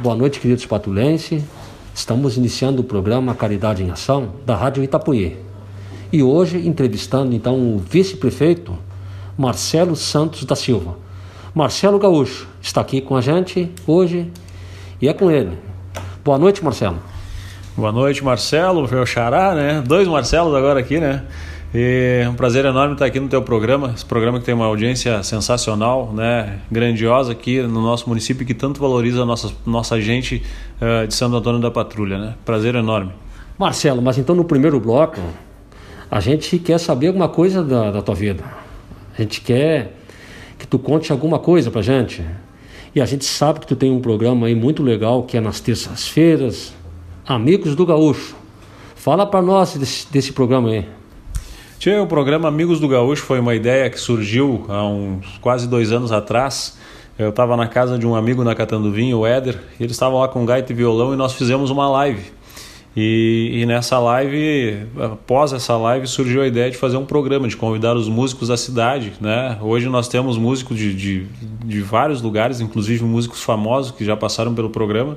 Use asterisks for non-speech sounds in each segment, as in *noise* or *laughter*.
boa noite, queridos patulenses. Estamos iniciando o programa Caridade em Ação da Rádio Itapuí. E hoje entrevistando então o vice-prefeito Marcelo Santos da Silva. Marcelo Gaúcho está aqui com a gente hoje e é com ele. Boa noite, Marcelo. Boa noite, Marcelo, meu xará, né? Dois Marcelos agora aqui, né? É um prazer enorme estar aqui no teu programa, esse programa que tem uma audiência sensacional, né, grandiosa aqui no nosso município que tanto valoriza a nossa, nossa gente uh, de Santo Antônio da Patrulha, né? Prazer enorme. Marcelo, mas então no primeiro bloco a gente quer saber alguma coisa da, da tua vida. A gente quer que tu conte alguma coisa pra gente. E a gente sabe que tu tem um programa aí muito legal que é nas terças-feiras, Amigos do Gaúcho. Fala para nós desse, desse programa aí. Tinha o programa Amigos do Gaúcho, foi uma ideia que surgiu há uns quase dois anos atrás. Eu estava na casa de um amigo na Catanduvinho, o Éder, e eles estavam lá com gaita e violão e nós fizemos uma live. E, e, nessa live, após essa live, surgiu a ideia de fazer um programa, de convidar os músicos da cidade. Né? Hoje nós temos músicos de, de, de vários lugares, inclusive músicos famosos que já passaram pelo programa.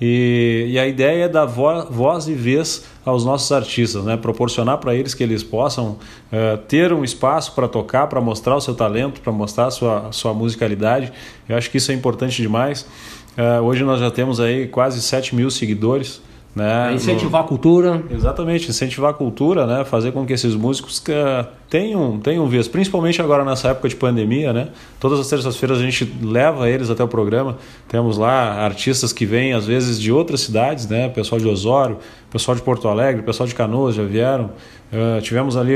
E, e, a ideia é dar vo voz e vez aos nossos artistas, né? proporcionar para eles que eles possam uh, ter um espaço para tocar, para mostrar o seu talento, para mostrar a sua, sua musicalidade. Eu acho que isso é importante demais. Uh, hoje nós já temos aí quase 7 mil seguidores. Né? É incentivar no... a cultura. Exatamente, incentivar a cultura, né? fazer com que esses músicos uh, tenham, tenham vez, principalmente agora nessa época de pandemia. Né? Todas as terças-feiras a gente leva eles até o programa. Temos lá artistas que vêm, às vezes, de outras cidades, né? pessoal de Osório, pessoal de Porto Alegre, pessoal de Canoas já vieram. Uh, tivemos ali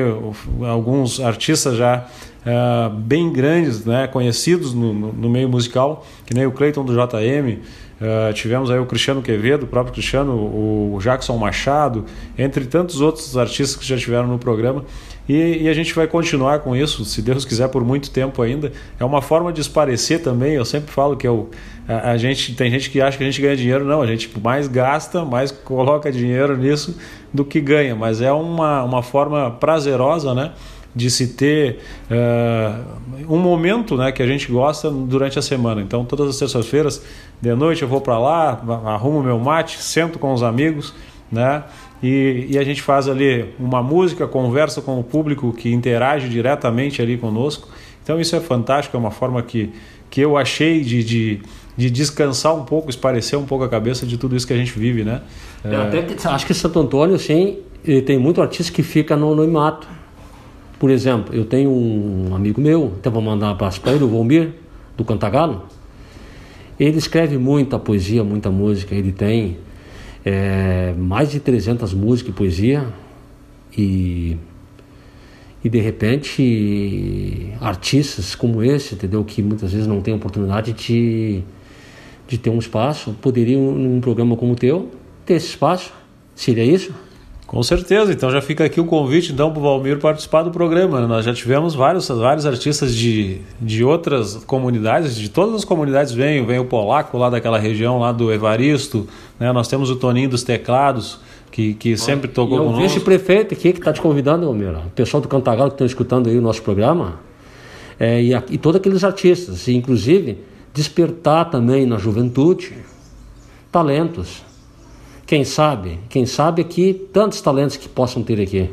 alguns artistas já uh, bem grandes, né? conhecidos no, no, no meio musical, que nem o Cleiton do JM. Uh, tivemos aí o Cristiano Quevedo, o próprio Cristiano, o Jackson Machado, entre tantos outros artistas que já tiveram no programa. E, e, a gente vai continuar com isso, se Deus quiser, por muito tempo ainda. É uma forma de esparecer também. Eu sempre falo que eu, a, a, gente tem gente que acha que a gente ganha dinheiro. Não, a gente mais gasta, mais coloca dinheiro nisso do que ganha. Mas é uma, uma forma prazerosa, né? De se ter uh, um momento né, que a gente gosta durante a semana. Então, todas as terças-feiras, de noite, eu vou para lá, arrumo meu mate, sento com os amigos, né? E, e, a gente faz ali uma música, conversa com o público que interage diretamente ali conosco. Então, isso é fantástico, é uma forma que, que eu achei de, de, de descansar um pouco, esparecer um pouco a cabeça de tudo isso que a gente vive, né? É... Até que, acho que Santo Antônio, sim, tem muito artista que fica no, no mato por exemplo, eu tenho um amigo meu, até vou mandar um abraço para ele, o Volmir, do Cantagalo. Ele escreve muita poesia, muita música. Ele tem é, mais de 300 músicas e poesia. E, e de repente, artistas como esse, entendeu? Que muitas vezes não têm oportunidade de, de ter um espaço, poderiam, num programa como o teu, ter esse espaço. Seria isso? Com certeza, então já fica aqui o convite então para o Valmir participar do programa. Né? Nós já tivemos vários, vários artistas de, de outras comunidades, de todas as comunidades vem, vem o Polaco lá daquela região lá do Evaristo, né? nós temos o Toninho dos Teclados, que, que sempre tocou conosco. O vice-prefeito aqui que está te convidando, Valmir, o pessoal do Cantagalo que estão escutando aí o nosso programa, é, e, e todos aqueles artistas, e inclusive despertar também na juventude talentos quem sabe, quem sabe aqui, tantos talentos que possam ter aqui.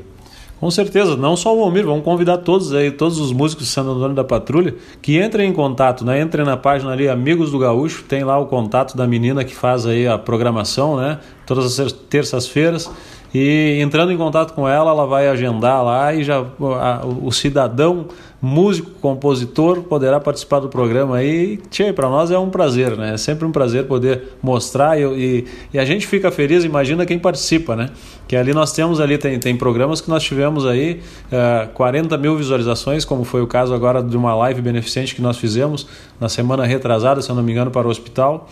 Com certeza, não só o Almir, vamos convidar todos aí, todos os músicos de Santo Antônio da Patrulha, que entrem em contato, né? Entrem na página ali, Amigos do Gaúcho, tem lá o contato da menina que faz aí a programação, né? Todas as terças-feiras. E entrando em contato com ela, ela vai agendar lá e já a, o cidadão, músico, compositor poderá participar do programa aí. Tchê, para nós é um prazer, né? É sempre um prazer poder mostrar e, e, e, a gente fica feliz, imagina quem participa, né? Que ali nós temos ali, tem, tem programas que nós tivemos aí uh, eh, 40 mil visualizações, como foi o caso agora de uma live beneficente que nós fizemos na semana retrasada, se eu não me engano, para o hospital.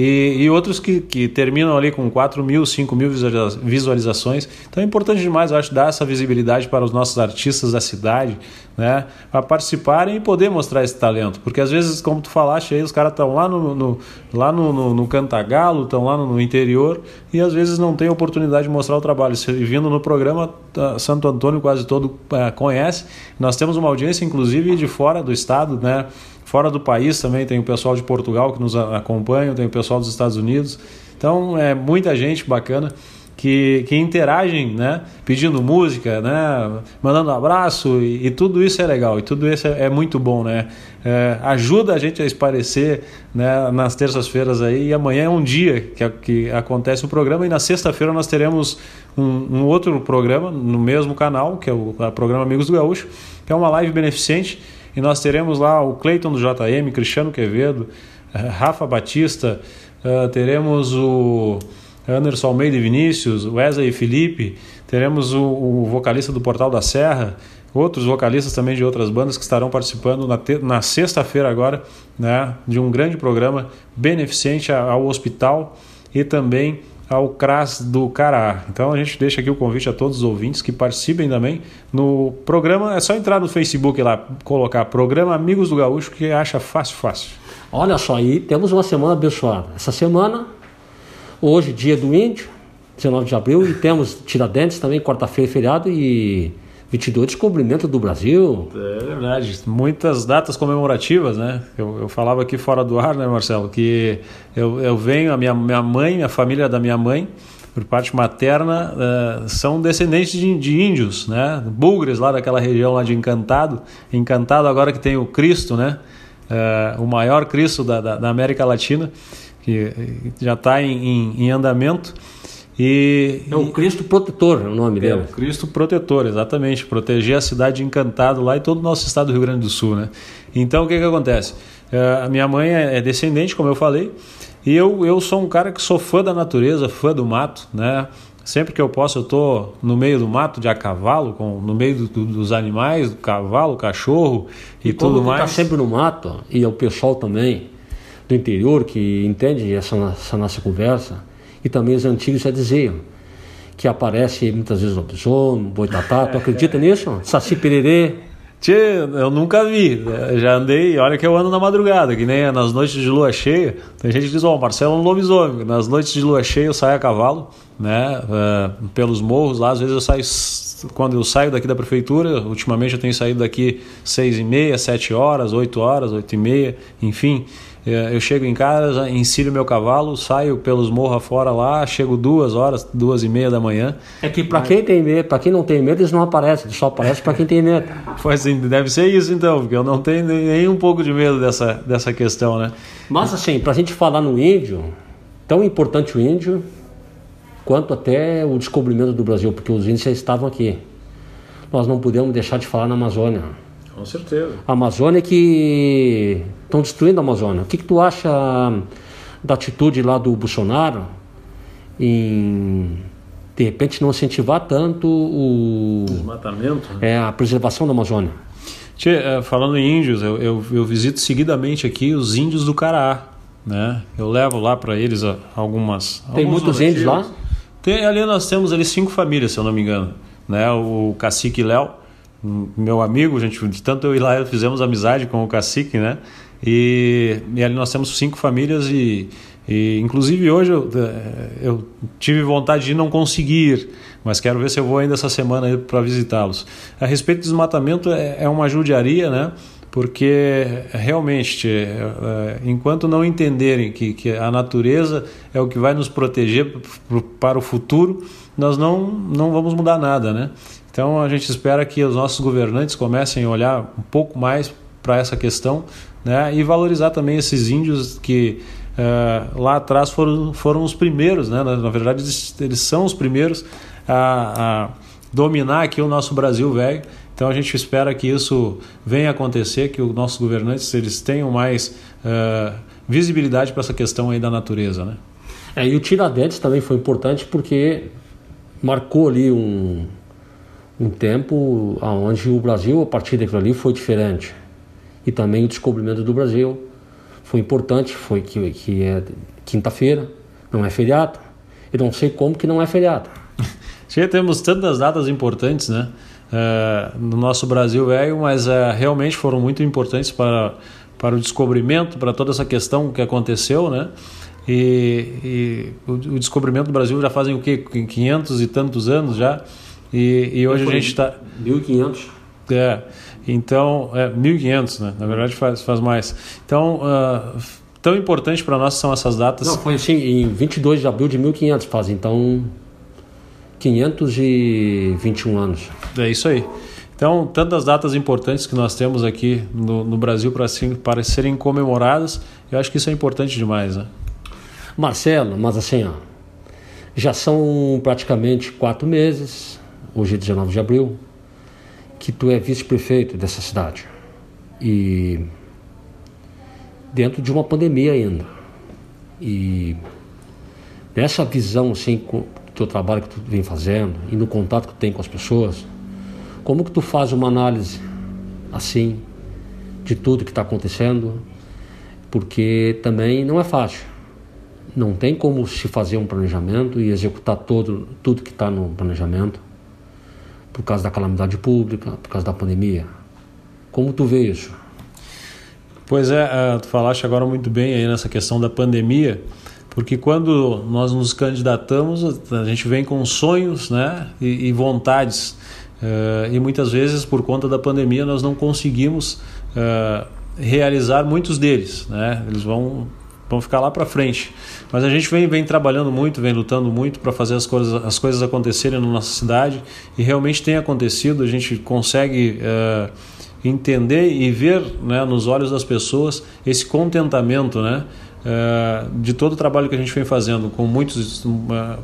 E, e outros que, que terminam ali com 4 mil, 5 mil visualizações. Então é importante demais, eu acho, dar essa visibilidade para os nossos artistas da cidade, né? Para participarem e poder mostrar esse talento. Porque às vezes, como tu falaste aí, os caras estão lá no, no, lá no, no, no Cantagalo, estão lá no, no, interior e às vezes não tem oportunidade de mostrar o trabalho. E vindo no programa, tá, Santo Antônio quase todo é, conhece. Nós temos uma audiência, inclusive, de fora do estado, né? Fora do país também tem o pessoal de Portugal que nos acompanha, tem o pessoal dos Estados Unidos. Então é muita gente bacana que, que interagem, né? Pedindo música, né? Mandando abraço e, e, tudo isso é legal e tudo isso é, é muito bom, né? É, ajuda a gente a esparecer né, nas terças-feiras aí e amanhã é um dia que, que acontece o programa e na sexta-feira nós teremos um, um, outro programa no mesmo canal, que é o, o programa Amigos do Gaúcho, que é uma live beneficente e nós teremos lá o Cleiton do JM, Cristiano Quevedo, eh, Rafa Batista, uh, teremos o Anderson Almeida e Vinícius, Wesley e Felipe, teremos o, o, vocalista do Portal da Serra, outros vocalistas também de outras bandas que estarão participando na, na sexta-feira agora, né, de um grande programa beneficente ao hospital e também ao CRAS do Cará. Então a gente deixa aqui o convite a todos os ouvintes que participem também no programa. É só entrar no Facebook lá, colocar Programa Amigos do Gaúcho, que acha fácil, fácil. Olha só, aí temos uma semana abençoada. Essa semana Hoje, dia do índio, 19 de abril, e temos Tiradentes também, quarta-feira, feriado, e 22 descobrimento do Brasil. É verdade, muitas datas comemorativas, né? Eu, eu falava aqui fora do ar, né, Marcelo, que eu, eu venho, a minha, minha mãe, a família da minha mãe, por parte materna, uh, são descendentes de, de, índios, né? Bugres lá daquela região lá de Encantado. Encantado agora que tem o Cristo, né? Uh, o maior Cristo da, da, da América Latina que já está em, em, em, andamento. E, é o Cristo Protetor, é o nome é, dele. O Cristo Protetor, exatamente. Proteger a cidade de Encantado lá e todo o nosso estado do Rio Grande do Sul. Né? Então o que, que acontece? É, a minha mãe é, é descendente, como eu falei, e eu, eu sou um cara que sou fã da natureza, fã do mato, né? Sempre que eu posso, eu estou no meio do mato de a cavalo, com, no meio do, do, dos animais, do cavalo, cachorro e, e tudo tá mais. Está sempre no mato, e o pessoal também do interior que entende essa, essa nossa conversa, e também os antigos já diziam que aparece muitas vezes lobisomem, boitatá, tu acredita nisso? Saci pererê. Tchê, eu nunca vi, já andei, olha que eu ando na madrugada, que nem nas noites de lua cheia, tem gente que diz, ó, oh, Marcelo é um lobisomem, nas noites de lua cheia eu saio a cavalo, né, uh, pelos morros lá, às vezes eu saio, quando eu saio daqui da prefeitura, ultimamente eu tenho saído daqui seis e meia, sete horas, oito horas, oito e meia, enfim, é, eu chego em casa, ensino meu cavalo, saio pelos morros fora lá, chego duas horas, duas e meia da manhã. É que para quem tem medo, para quem não tem medo, eles não aparecem, eles só aparecem para quem tem medo. *laughs* Pois sim, deve ser isso então, porque eu não tenho nem um pouco de medo dessa, dessa questão, né? Mas assim, para a gente falar no índio, tão importante o índio quanto até o descobrimento do Brasil, porque os índios já estavam aqui. Nós não podemos deixar de falar na Amazônia. Com certeza. A Amazônia que estão destruindo a Amazônia. O que, que tu acha da atitude lá do Bolsonaro em de repente não incentivar tanto o desmatamento, né? é a preservação da Amazônia? Tchê, é, falando em índios, eu, eu, eu, visito seguidamente aqui os índios do Caraá, né? Eu levo lá para eles algumas tem muitos índios lá. Tem ali nós temos ali cinco famílias, se eu não me engano, né? O cacique Léo meu amigo, gente, tanto eu e lá fizemos amizade com o cacique, né? E, e ali nós temos cinco famílias e, e inclusive hoje eu, eh, eu, tive vontade de não conseguir, mas quero ver se eu vou ainda essa semana para visitá-los. A respeito do desmatamento é, é uma judiaria, né? Porque realmente, é, enquanto não entenderem que, que a natureza é o que vai nos proteger para o futuro, nós não, não vamos mudar nada, né? Então a gente espera que os nossos governantes comecem a olhar um pouco mais para essa questão né, e valorizar também esses índios que uh, lá atrás foram, foram os primeiros, né, na, verdade eles, são os primeiros a, a dominar aqui o nosso Brasil velho. Então a gente espera que isso venha acontecer, que os nossos governantes eles tenham mais uh, visibilidade para essa questão aí da natureza, né? É, e o Tiradentes também foi importante porque marcou ali um, um tempo onde o Brasil, a partir daquilo ali, foi diferente. E também o descobrimento do Brasil foi importante, foi que, que é quinta-feira, não é feriado. Eu não sei como que não é feriado. *laughs* Já temos tantas datas importantes, né? Uh, no nosso Brasil velho, mas uh, realmente foram muito importantes para, para o descobrimento, para toda essa questão que aconteceu, né? E, e o, o, descobrimento do Brasil já fazem o quê? 500 e tantos anos já. E, e hoje a gente está. 1.500. É. Então, é 1.500, né? Na verdade faz, faz mais. Então, uh, tão importante para nós são essas datas. Não, foi assim, em 22 de abril de 1500 faz, então 521 anos. É isso aí. Então, tantas datas importantes que nós temos aqui no, no Brasil para, assim, para serem comemoradas, eu acho que isso é importante demais, né? Marcelo, mas assim, ó, já são praticamente quatro meses, hoje é 19 de abril, que tu é vice-prefeito dessa cidade. E dentro de uma pandemia ainda. E nessa visão, assim, com o teu trabalho que tu vem fazendo e no contato que tu tem com as pessoas, como que tu faz uma análise assim de tudo que está acontecendo? Porque também não é fácil. Não tem como se fazer um planejamento e executar todo, tudo que está no planejamento por causa da calamidade pública, por causa da pandemia. Como tu vê isso? Pois é, uh, tu falaste agora muito bem aí nessa questão da pandemia, porque quando nós nos candidatamos, a gente vem com sonhos né, e, e vontades Uh, e muitas vezes, por conta da pandemia, nós não conseguimos uh, realizar muitos deles. Né? Eles vão, vão ficar lá para frente. Mas a gente vem, vem trabalhando muito, vem lutando muito para fazer as coisas, as coisas acontecerem na nossa cidade e realmente tem acontecido. A gente consegue. Uh, entender e ver né, nos olhos das pessoas esse contentamento, né? Eh, de todo o trabalho que a gente vem fazendo, com muitos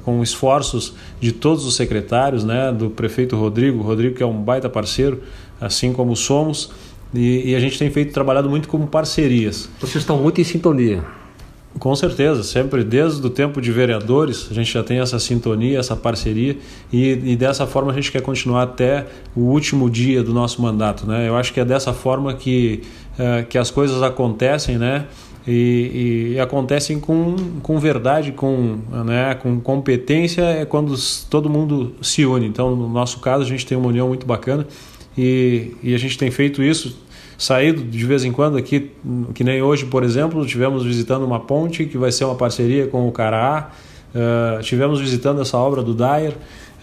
com esforços de todos os secretários, né, do prefeito Rodrigo, Rodrigo que é um baita parceiro, assim como somos, e, e a gente tem feito trabalhado muito como parcerias. Vocês estão muito em sintonia. Com certeza, sempre desde o tempo de vereadores a gente já tem essa sintonia, essa parceria e, e, dessa forma a gente quer continuar até o último dia do nosso mandato, né? Eu acho que é dessa forma que, uh, que as coisas acontecem, né? e, e, acontecem com, com verdade, com, né, com competência, é quando todo mundo se une. Então, no nosso caso, a gente tem uma união muito bacana e, e a gente tem feito isso, saído de vez em quando aqui, que nem hoje, por exemplo, tivemos visitando uma ponte que vai ser uma parceria com o Caraá, uh, tivemos visitando essa obra do Dyer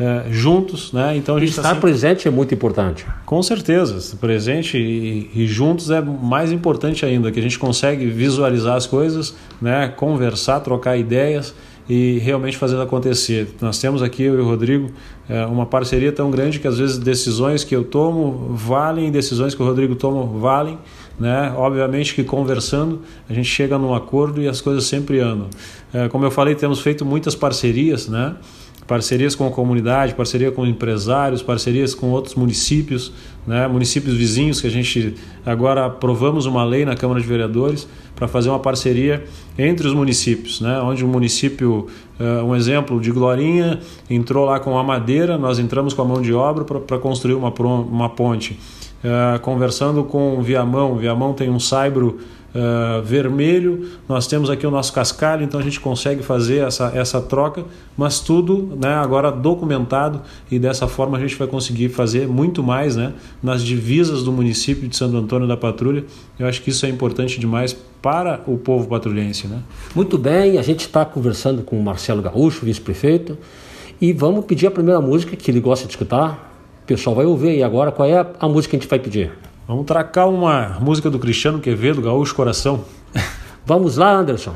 é, juntos, né? Então a gente tá estar tá sempre... presente é muito importante. Com certeza, presente e, e, juntos é mais importante ainda, que a gente consegue visualizar as coisas, né? Conversar, trocar ideias e realmente fazer acontecer. Nós temos aqui eu e o Rodrigo é, uma parceria tão grande que às vezes decisões que eu tomo valem, decisões que o Rodrigo toma valem. Né? Obviamente que conversando a gente chega num acordo e as coisas sempre andam. É, como eu falei, temos feito muitas parcerias, né? Parcerias com a comunidade, parceria com empresários, parcerias com outros municípios, né, municípios vizinhos, que a gente agora aprovamos uma lei na Câmara de Vereadores para fazer uma parceria entre os municípios, né, onde o município, uh, um exemplo de Glorinha, entrou lá com a madeira, nós entramos com a mão de obra para construir uma, uma ponte. Uh, conversando com Viamão, Viamão tem um saibro uh, vermelho, nós temos aqui o nosso cascalho, então a gente consegue fazer essa, essa troca, mas tudo né, agora documentado e dessa forma a gente vai conseguir fazer muito mais né, nas divisas do município de Santo Antônio da Patrulha. Eu acho que isso é importante demais para o povo patrulhense. Né? Muito bem, a gente está conversando com o Marcelo Gaúcho, vice-prefeito, e vamos pedir a primeira música que ele gosta de escutar. O pessoal vai ouvir e agora qual é a música que a gente vai pedir? Vamos tracar uma música do Cristiano Quevedo, Gaúcho Coração. *laughs* Vamos lá, Anderson.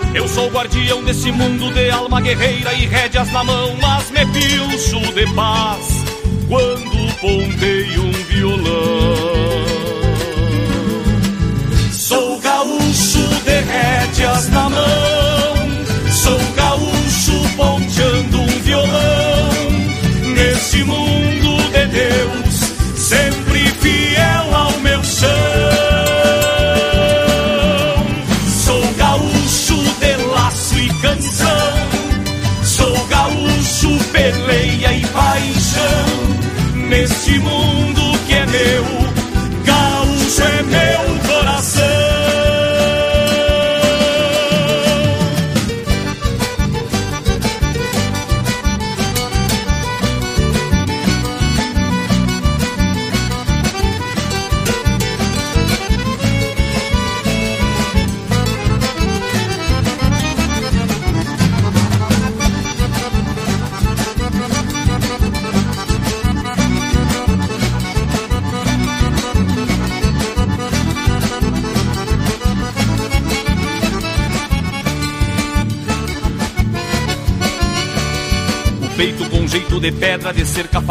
Eu sou guardião desse mundo de alma guerreira e rédeas na mão, mas me pilso de paz quando pontei um violão. Sou gaúcho de rédeas na mão, sou gaúcho ponte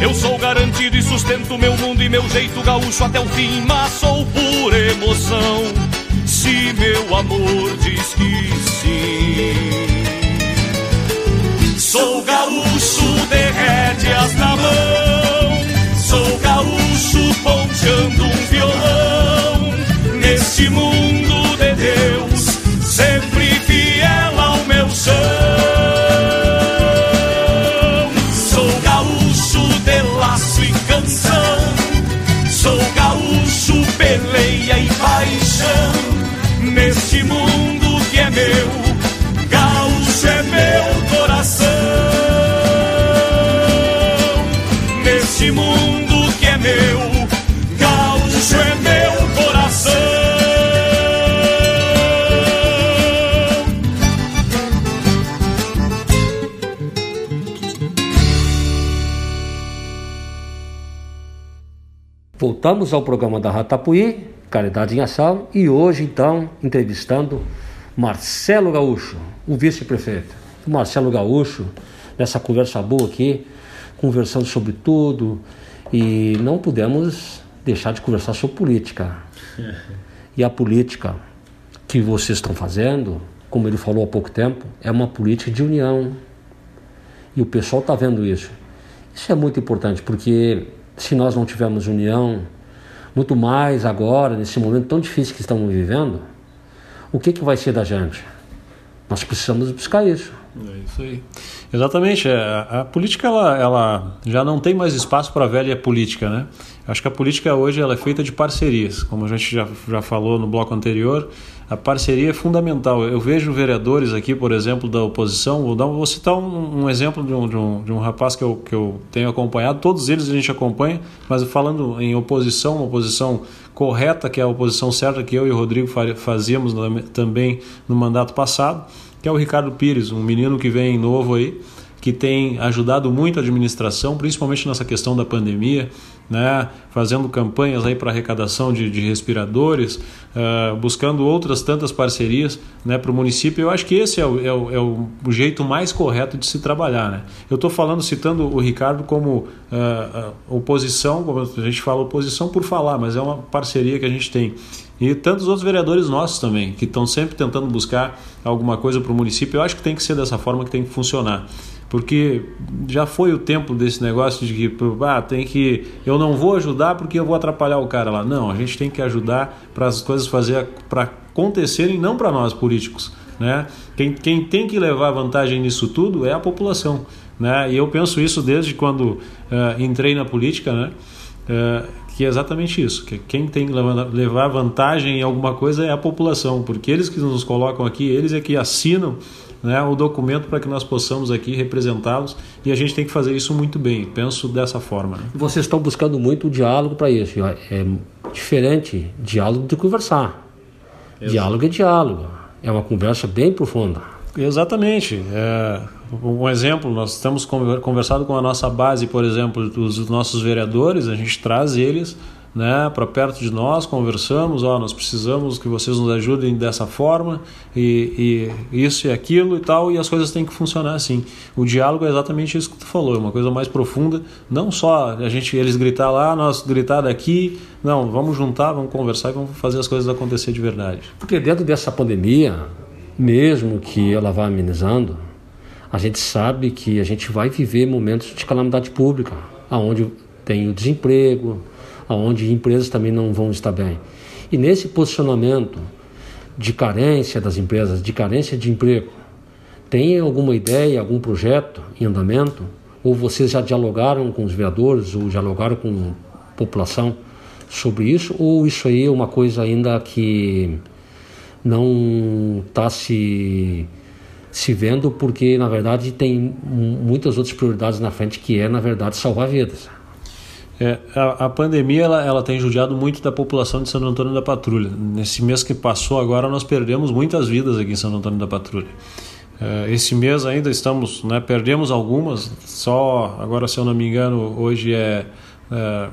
Eu sou garantido e sustento meu mundo e meu jeito gaúcho até o fim, mas sou por emoção. Se meu amor diz que sim. Sou gaúcho de rédeas na mão, Voltamos ao programa da Ratapuí, Caridade em Ação, e hoje então entrevistando Marcelo Gaúcho, o vice-prefeito. O Marcelo Gaúcho, nessa conversa boa aqui, conversando sobre tudo, e não pudemos deixar de conversar sobre política. E a política que vocês estão fazendo, como ele falou há pouco tempo, é uma política de união. E o pessoal está vendo isso. Isso é muito importante, porque se nós não tivermos união, muito mais agora, nesse momento tão difícil que estamos vivendo, o que, que vai ser da gente? Nós precisamos buscar isso. É isso aí. Exatamente. A, a política ela, ela já não tem mais espaço para a velha política, né? Acho que a política hoje ela é feita de parcerias, como a gente já, já falou no bloco anterior. A parceria é fundamental. Eu vejo vereadores aqui, por exemplo, da oposição. Vou, dar, vou citar um, um exemplo de um, de, um, de um rapaz que eu, que eu tenho acompanhado. Todos eles a gente acompanha, mas falando em oposição, uma oposição correta, que é a oposição certa que eu e o Rodrigo fazíamos também no mandato passado, que é o Ricardo Pires, um menino que vem novo aí que tem ajudado muito a administração, principalmente nessa questão da pandemia, né, fazendo campanhas aí para arrecadação de, de respiradores, uh, buscando outras tantas parcerias né, para o município. Eu acho que esse é o, é, o, é o, jeito mais correto de se trabalhar. Né? Eu estou falando, citando o Ricardo como uh, oposição, como a gente fala oposição por falar, mas é uma parceria que a gente tem. E tantos outros vereadores nossos também, que estão sempre tentando buscar alguma coisa para o município. Eu acho que tem que ser dessa forma que tem que funcionar porque já foi o tempo desse negócio de que ah, tem que eu não vou ajudar porque eu vou atrapalhar o cara lá. Não, a gente tem que ajudar para as coisas fazer para acontecerem, não para nós políticos, né? Quem, quem tem que levar vantagem nisso tudo é a população, né? E eu penso isso desde quando uh, entrei na política, né? Uh, que é exatamente isso, que quem tem que levar vantagem em alguma coisa é a população, porque eles que nos colocam aqui, eles é que assinam né, o documento para que nós possamos aqui representá-los e a gente tem que fazer isso muito bem. Penso dessa forma. Né? Vocês estão buscando muito o diálogo para isso. É diferente diálogo de conversar. Exato. Diálogo é diálogo. É uma conversa bem profunda. Exatamente. É, um exemplo, nós temos conversado com a nossa base, por exemplo, dos nossos vereadores, a gente traz eles né, para perto de nós, conversamos, ó, nós precisamos que vocês nos ajudem dessa forma e, e, isso e aquilo e tal, e as coisas têm que funcionar assim. O diálogo é exatamente isso que tu falou, é uma coisa mais profunda, não só a gente eles gritar lá, nós gritar daqui, não, vamos juntar, vamos conversar e vamos fazer as coisas acontecer de verdade. Porque dentro dessa pandemia, mesmo que ela vá amenizando, a gente sabe que a gente vai viver momentos de calamidade pública, aonde tem o desemprego, onde empresas também não vão estar bem. E nesse posicionamento de carência das empresas, de carência de emprego, tem alguma ideia, algum projeto em andamento? Ou vocês já dialogaram com os vereadores, ou dialogaram com a população sobre isso? Ou isso aí é uma coisa ainda que não está se, se vendo, porque na verdade tem muitas outras prioridades na frente, que é, na verdade, salvar vidas? É, a, a, pandemia ela, ela tem judiado muito da população de Santo Antônio da Patrulha. Nesse mês que passou agora nós perdemos muitas vidas aqui em Santo Antônio da Patrulha. É, esse mês ainda estamos, né, perdemos algumas, só agora se eu não me engano hoje é, é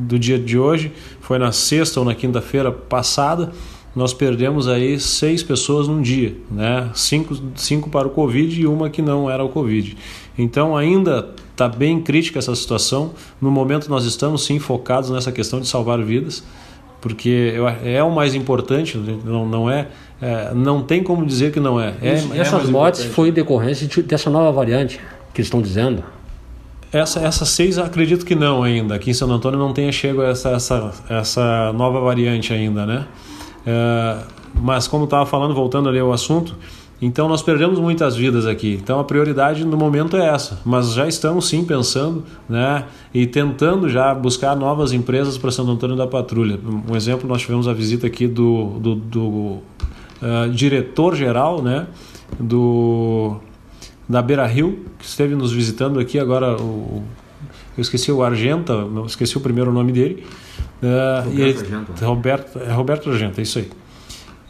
do dia de hoje, foi na sexta ou na quinta-feira passada, nós perdemos aí seis pessoas num dia, né? cinco, cinco para o Covid e uma que não era o Covid. Então ainda está bem crítica essa situação. No momento nós estamos sim focados nessa questão de salvar vidas, porque é o mais importante, não, não é, é não tem como dizer que não é. é, é essas mortes foi decorrência dessa nova variante que estão dizendo. Essa, essas seis acredito que não ainda. Aqui em Santo Antônio não tenha chego essa, essa, essa nova variante ainda, né? É, mas como estava falando, voltando ali ao assunto, então nós perdemos muitas vidas aqui. Então a prioridade no momento é essa. Mas já estamos sim pensando, né, e tentando já buscar novas empresas para Santo Antônio da Patrulha. Um exemplo, nós tivemos a visita aqui do, do, do uh, diretor geral, né, do da Beira Rio, que esteve nos visitando aqui agora. O, eu esqueci o Argenta, esqueci o primeiro nome dele. Uh, Roberto, ele, Argento. Roberto, é Roberto Argenta, é isso aí.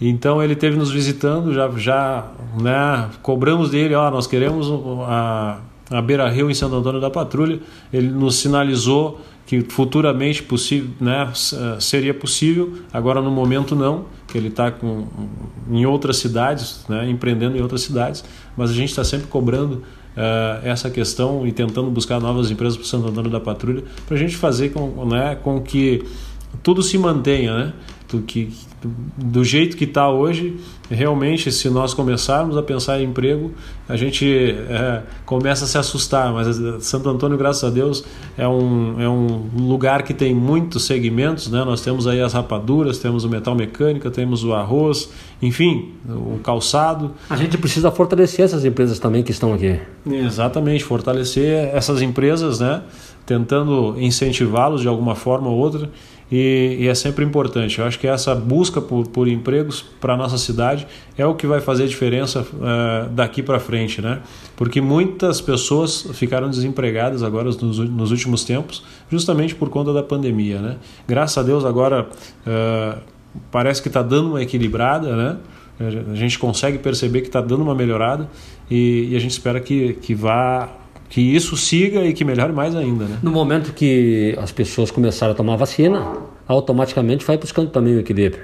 Então ele teve nos visitando, já, já né, cobramos dele, ó, nós queremos a, a Beira Rio em Santo Antônio da Patrulha. Ele nos sinalizou que futuramente possível, né, seria possível, agora no momento não, que ele está em outras cidades, né, empreendendo em outras cidades, mas a gente está sempre cobrando uh, essa questão e tentando buscar novas empresas para o Santo Antônio da Patrulha, para a gente fazer com, né, com que tudo se mantenha, né? Do, que, do jeito que está hoje, realmente, se nós começarmos a pensar em emprego, a gente é, começa a se assustar. Mas Santo Antônio, graças a Deus, é um, é um lugar que tem muitos segmentos. Né? Nós temos aí as rapaduras, temos o metal mecânica, temos o arroz, enfim, o calçado. A gente precisa fortalecer essas empresas também que estão aqui. Exatamente, fortalecer essas empresas, né? tentando incentivá-los de alguma forma ou outra e, e, é sempre importante. Eu acho que essa busca por, por empregos para a nossa cidade é o que vai fazer a diferença uh, daqui para frente, né? Porque muitas pessoas ficaram desempregadas agora nos, nos, últimos tempos, justamente por conta da pandemia, né? Graças a Deus agora uh, parece que está dando uma equilibrada, né? A gente consegue perceber que está dando uma melhorada e, e a gente espera que, que vá que isso siga e que melhore mais ainda. Né? No momento que as pessoas começarem a tomar vacina, automaticamente vai buscando também o equilíbrio.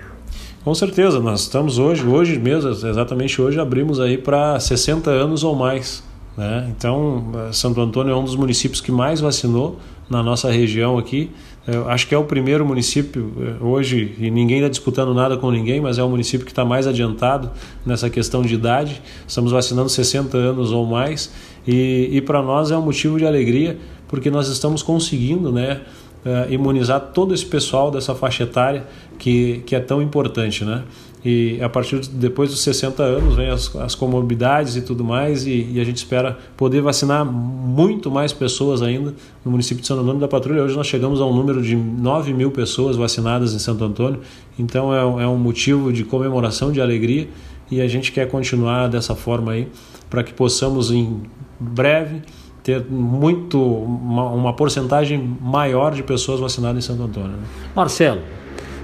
Com certeza, nós estamos hoje, hoje mesmo, exatamente hoje, abrimos aí para 60 anos ou mais. Né? Então, Santo Antônio é um dos municípios que mais vacinou na nossa região aqui. Eu acho que é o primeiro município eh, hoje, e ninguém está disputando nada com ninguém, mas é o município que está mais adiantado nessa questão de idade. Estamos vacinando 60 anos ou mais e, e para nós é um motivo de alegria, porque nós estamos conseguindo né, uh, imunizar todo esse pessoal dessa faixa etária que, que é tão importante. Né? E a partir de depois dos 60 anos vem as, as comorbidades e tudo mais, e, e, a gente espera poder vacinar muito mais pessoas ainda no município de Santo Antônio da Patrulha. Hoje nós chegamos a um número de 9 mil pessoas vacinadas em Santo Antônio, então é, é um motivo de comemoração, de alegria, e a gente quer continuar dessa forma aí, para que possamos em breve ter muito uma, uma porcentagem maior de pessoas vacinadas em Santo Antônio. Né? Marcelo,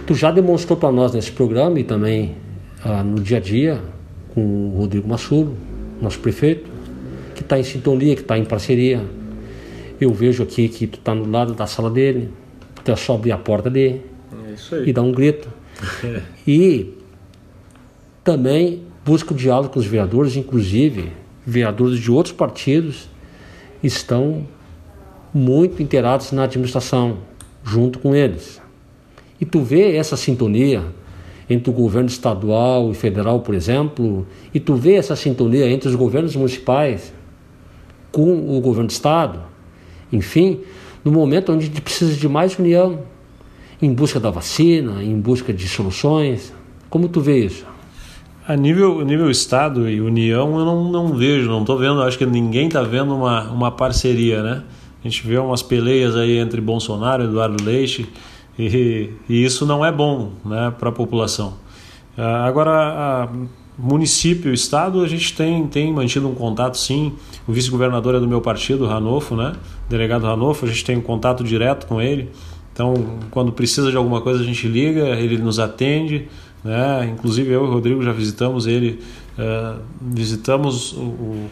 tu já demonstrou para nós nesse programa e também ah, no dia a dia com o Rodrigo Massuro, nosso prefeito, que está em sintonia, que está em parceria. Eu vejo aqui que tu está no lado da sala dele, tu é só abrir a porta dele é e dar um grito. *laughs* E também busca o diálogo com os vereadores, inclusive vereadores de outros partidos estão muito inteirados na administração, junto com eles. E tu vê essa sintonia entre o governo estadual e federal, por exemplo, e tu vê essa sintonia entre os governos municipais com o governo do estado, enfim, no momento onde a gente precisa de mais união, em busca da vacina, em busca de soluções. Como tu vê isso? A nível, nível Estado e União, eu não, não vejo, não estou vendo, acho que ninguém está vendo uma, uma parceria, né? A gente vê umas peleias aí entre Bolsonaro e Eduardo Leite, e, e isso não é bom né, para a população. Ah, agora, município, estado, a gente tem, tem mantido um contato sim. O vice-governador é do meu partido, Ranolfo, né? O delegado Ranolfo, a gente tem um contato direto com ele. Então, quando precisa de alguma coisa, a gente liga, ele nos atende. Né? Inclusive, eu e o Rodrigo já visitamos ele, uh, visitamos o,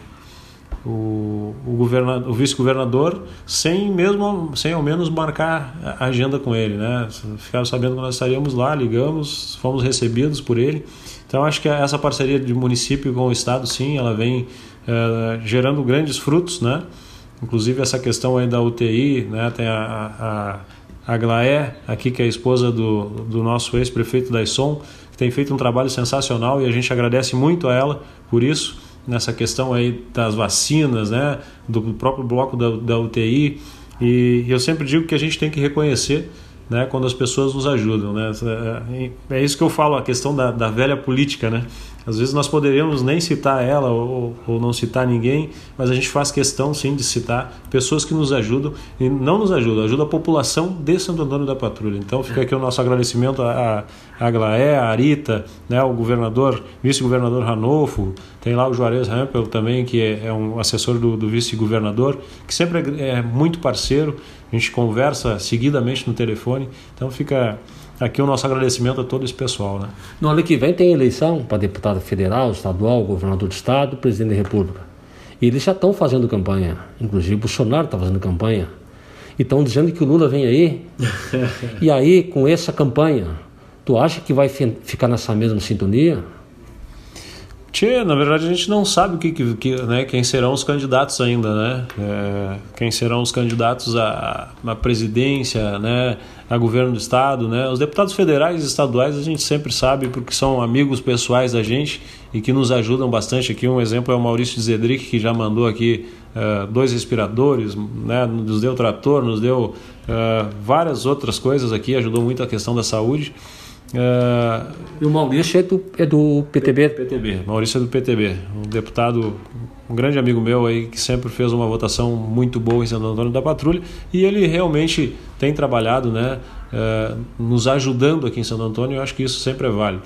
o, o, o vice-governador sem mesmo sem ao menos marcar a agenda com ele, né? Ficaram sabendo que nós estaríamos lá, ligamos, fomos recebidos por ele. Então acho que essa parceria de município com o estado, sim, ela vem uh, gerando grandes frutos, né? Inclusive essa questão aí da UTI, né? Tem a, a, a Glaé aqui que é a esposa do, do nosso ex-prefeito da ISOM, tem feito um trabalho sensacional e a gente agradece muito a ela por isso nessa questão aí das vacinas, né, do próprio bloco da, da UTI. E eu sempre digo que a gente tem que reconhecer né, quando as pessoas nos ajudam. Né? É, é isso que eu falo, a questão da, da velha política. Né? Às vezes nós poderíamos nem citar ela ou, ou, não citar ninguém, mas a gente faz questão sim de citar pessoas que nos ajudam e não nos ajudam, ajuda a população de Santo Antônio da Patrulha. Então fica aqui o nosso agradecimento a, a Glaé, a Arita, né, o governador, vice-governador Ranolfo, tem lá o Juarez Rampel também, que é, é um assessor do, do vice-governador, que sempre é, é muito parceiro, a gente conversa seguidamente no telefone, então fica aqui o nosso agradecimento a todo esse pessoal. Né? No ano que vem tem eleição para deputado federal, estadual, governador do estado, presidente da república. E eles já estão fazendo campanha, inclusive o Bolsonaro está fazendo campanha. E estão dizendo que o Lula vem aí. *laughs* e aí, com essa campanha, tu acha que vai ficar nessa mesma sintonia? Tchê, na verdade a gente não sabe o que, que, né, quem serão os candidatos ainda, né? É, quem serão os candidatos à, à presidência, né? A governo do estado, né? Os deputados federais e estaduais a gente sempre sabe porque são amigos pessoais da gente e que nos ajudam bastante. Aqui um exemplo é o Maurício Zedric que já mandou aqui uh, dois respiradores, né? Nos deu trator, nos deu uh, várias outras coisas aqui, ajudou muito a questão da saúde. Uh, e o Maurício é do, é do PTB? PTB, Maurício é do PTB, um deputado, um grande amigo meu aí que sempre fez uma votação muito boa em Santo Antônio da Patrulha e ele realmente tem trabalhado, né, uh, nos ajudando aqui em Santo Antônio. Eu acho que isso sempre é válido.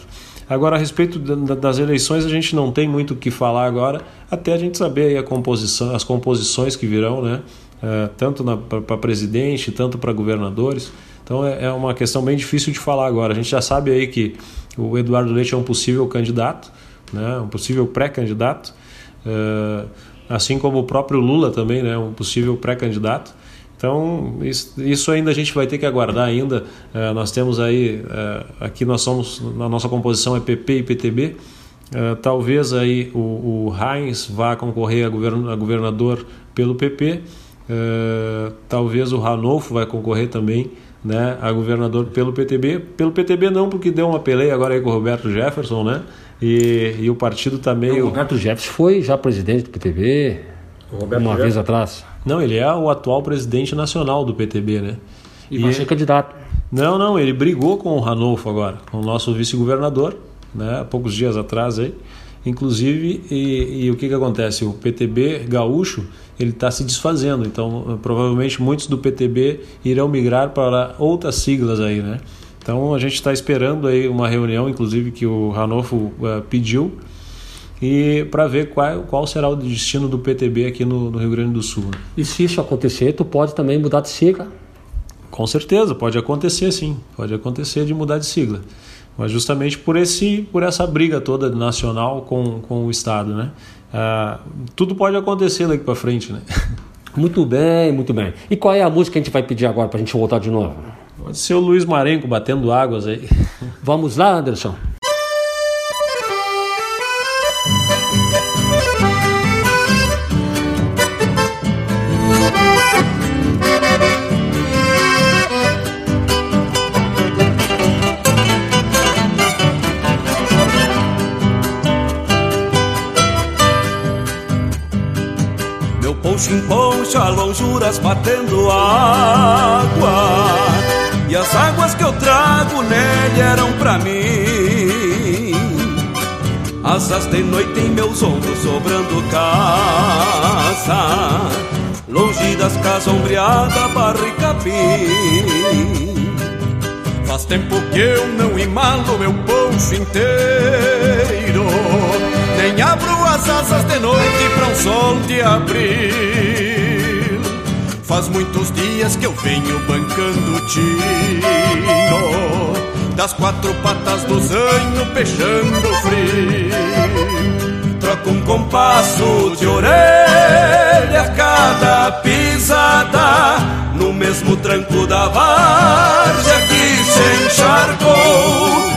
Agora, a respeito das eleições, a gente não tem muito o que falar agora, até a gente saber a composição, as composições que virão, né? Uh, tanto para presidente, tanto para governadores. Então é, é uma questão bem difícil de falar agora. A gente já sabe aí que o Eduardo Leite é um possível candidato, né, um possível pré-candidato, uh, assim como o próprio Lula também, né, um possível pré-candidato. Então isso, ainda a gente vai ter que aguardar ainda. Uh, nós temos aí uh, aqui nós somos na nossa composição é PP e PTB. talvez aí o, o Heinz vá concorrer a, govern, a governador pelo PP. talvez o Ranolfo vai concorrer também né, a governador pelo PTB. Pelo PTB não, porque deu uma peleia agora aí com o Roberto Jefferson, né? E, e o partido está meio. O Roberto Jefferson foi já presidente do PTB uma Jefferson? vez atrás. Não, ele é o atual presidente nacional do PTB, né? E, e vai ser candidato. Não, não, ele brigou com o Ranolfo agora, com o nosso vice-governador, né? Há poucos dias atrás aí. Inclusive, e, e o que, que acontece? O PTB gaúcho ele está se desfazendo. Então, provavelmente muitos do PTB irão migrar para outras siglas aí, né? Então, a gente está esperando aí uma reunião, inclusive que o Ranolfo uh, pediu, e para ver qual, qual será o destino do PTB aqui no, no Rio Grande do Sul. Né? E se isso acontecer, tu pode também mudar de sigla? Com certeza, pode acontecer sim, pode acontecer de mudar de sigla. Mas justamente por, esse, por essa briga toda nacional com, com o Estado, né? Ah, tudo pode acontecer daqui para frente, né? *laughs* Muito bem, muito bem. E qual é a música que a gente vai pedir agora para a gente voltar de novo? Pode ser o Luiz Marenco batendo águas aí. Vamos lá, Anderson. Poncho em poncha, lonjuras batendo água. E as águas que eu trago nele eram pra mim. Asas de noite em meus ombros, sobrando casa. Longe das casas e capim. Faz tempo que eu não imalo meu poncho inteiro as asas de noite para um sol de abril. Faz muitos dias que eu venho bancando tino Das quatro patas do zanho peixando frio Troco um compasso de orelha a cada pisada No mesmo tranco da várzea que se encharcou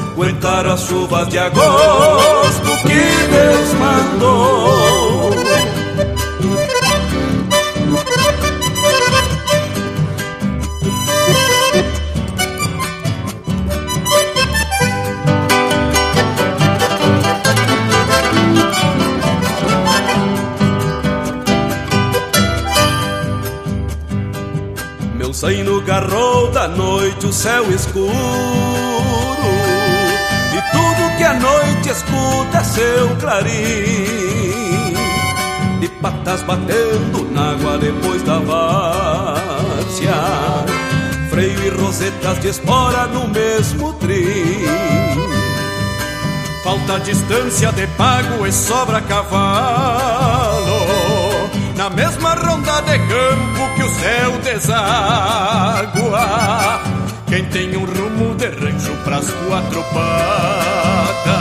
aguentaram as chuvas de agosto que Deus mandou. Sai no garrou da noite o céu escuro Tudo que a noite escuta é seu clarim. De patas batendo na água depois da várzea. Freio e rosetas de espora no mesmo trim. Falta distância de pago e sobra cavalo. Na mesma ronda de campo que o céu deságua. Quem tem um rumo de rancho pras quatro patas,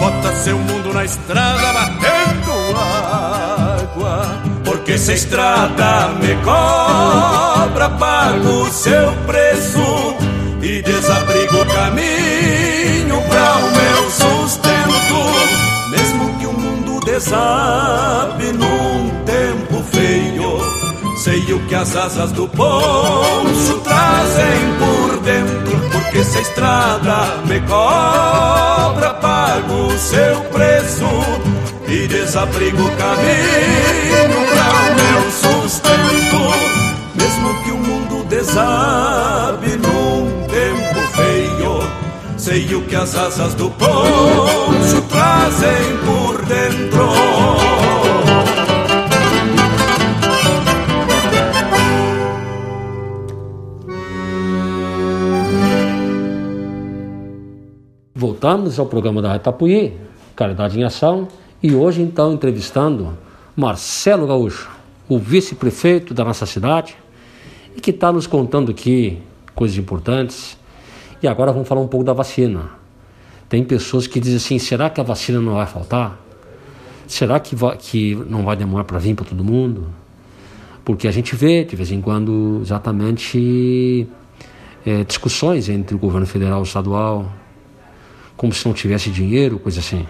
bota seu mundo na estrada batendo água. Porque se a estrada me cobra, pago seu preço e desabrigo o caminho pra o meu sustento. Mesmo que o mundo desabe num tempo. Sei o que as asas do poncho trazem por dentro, porque se a estrada me cobra, pago o seu preço e desabrigo o caminho para o meu sustento. Mesmo que o mundo desabe num tempo feio, sei o que as asas do poncho trazem por dentro. Voltamos ao programa da Retapuí, Caridade em Ação, e hoje então entrevistando Marcelo Gaúcho, o vice-prefeito da nossa cidade, e que está nos contando aqui coisas importantes. E agora vamos falar um pouco da vacina. Tem pessoas que dizem assim: será que a vacina não vai faltar? Será que, que não vai demorar para vir para todo mundo? Porque a gente vê de vez em quando exatamente é, discussões entre o governo federal e o estadual, como se não tivesse dinheiro, coisa assim.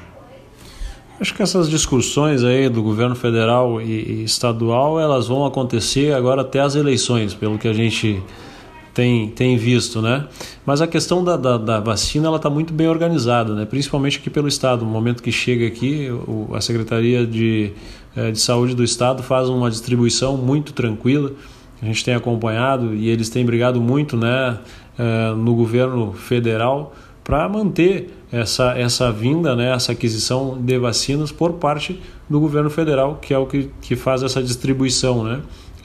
Acho que essas discussões aí do governo federal e, estadual, elas vão acontecer agora até as eleições, pelo que a gente tem, tem visto, né? Mas a questão da, da, da vacina, ela está muito bem organizada, né? Principalmente aqui pelo Estado. No momento que chega aqui, o, a Secretaria de, eh, de Saúde do Estado faz uma distribuição muito tranquila. A gente tem acompanhado e eles têm brigado muito, né? Eh, no governo federal para manter essa, essa vinda, né, essa aquisição de vacinas por parte do governo federal, que é o que, que faz essa distribuição né,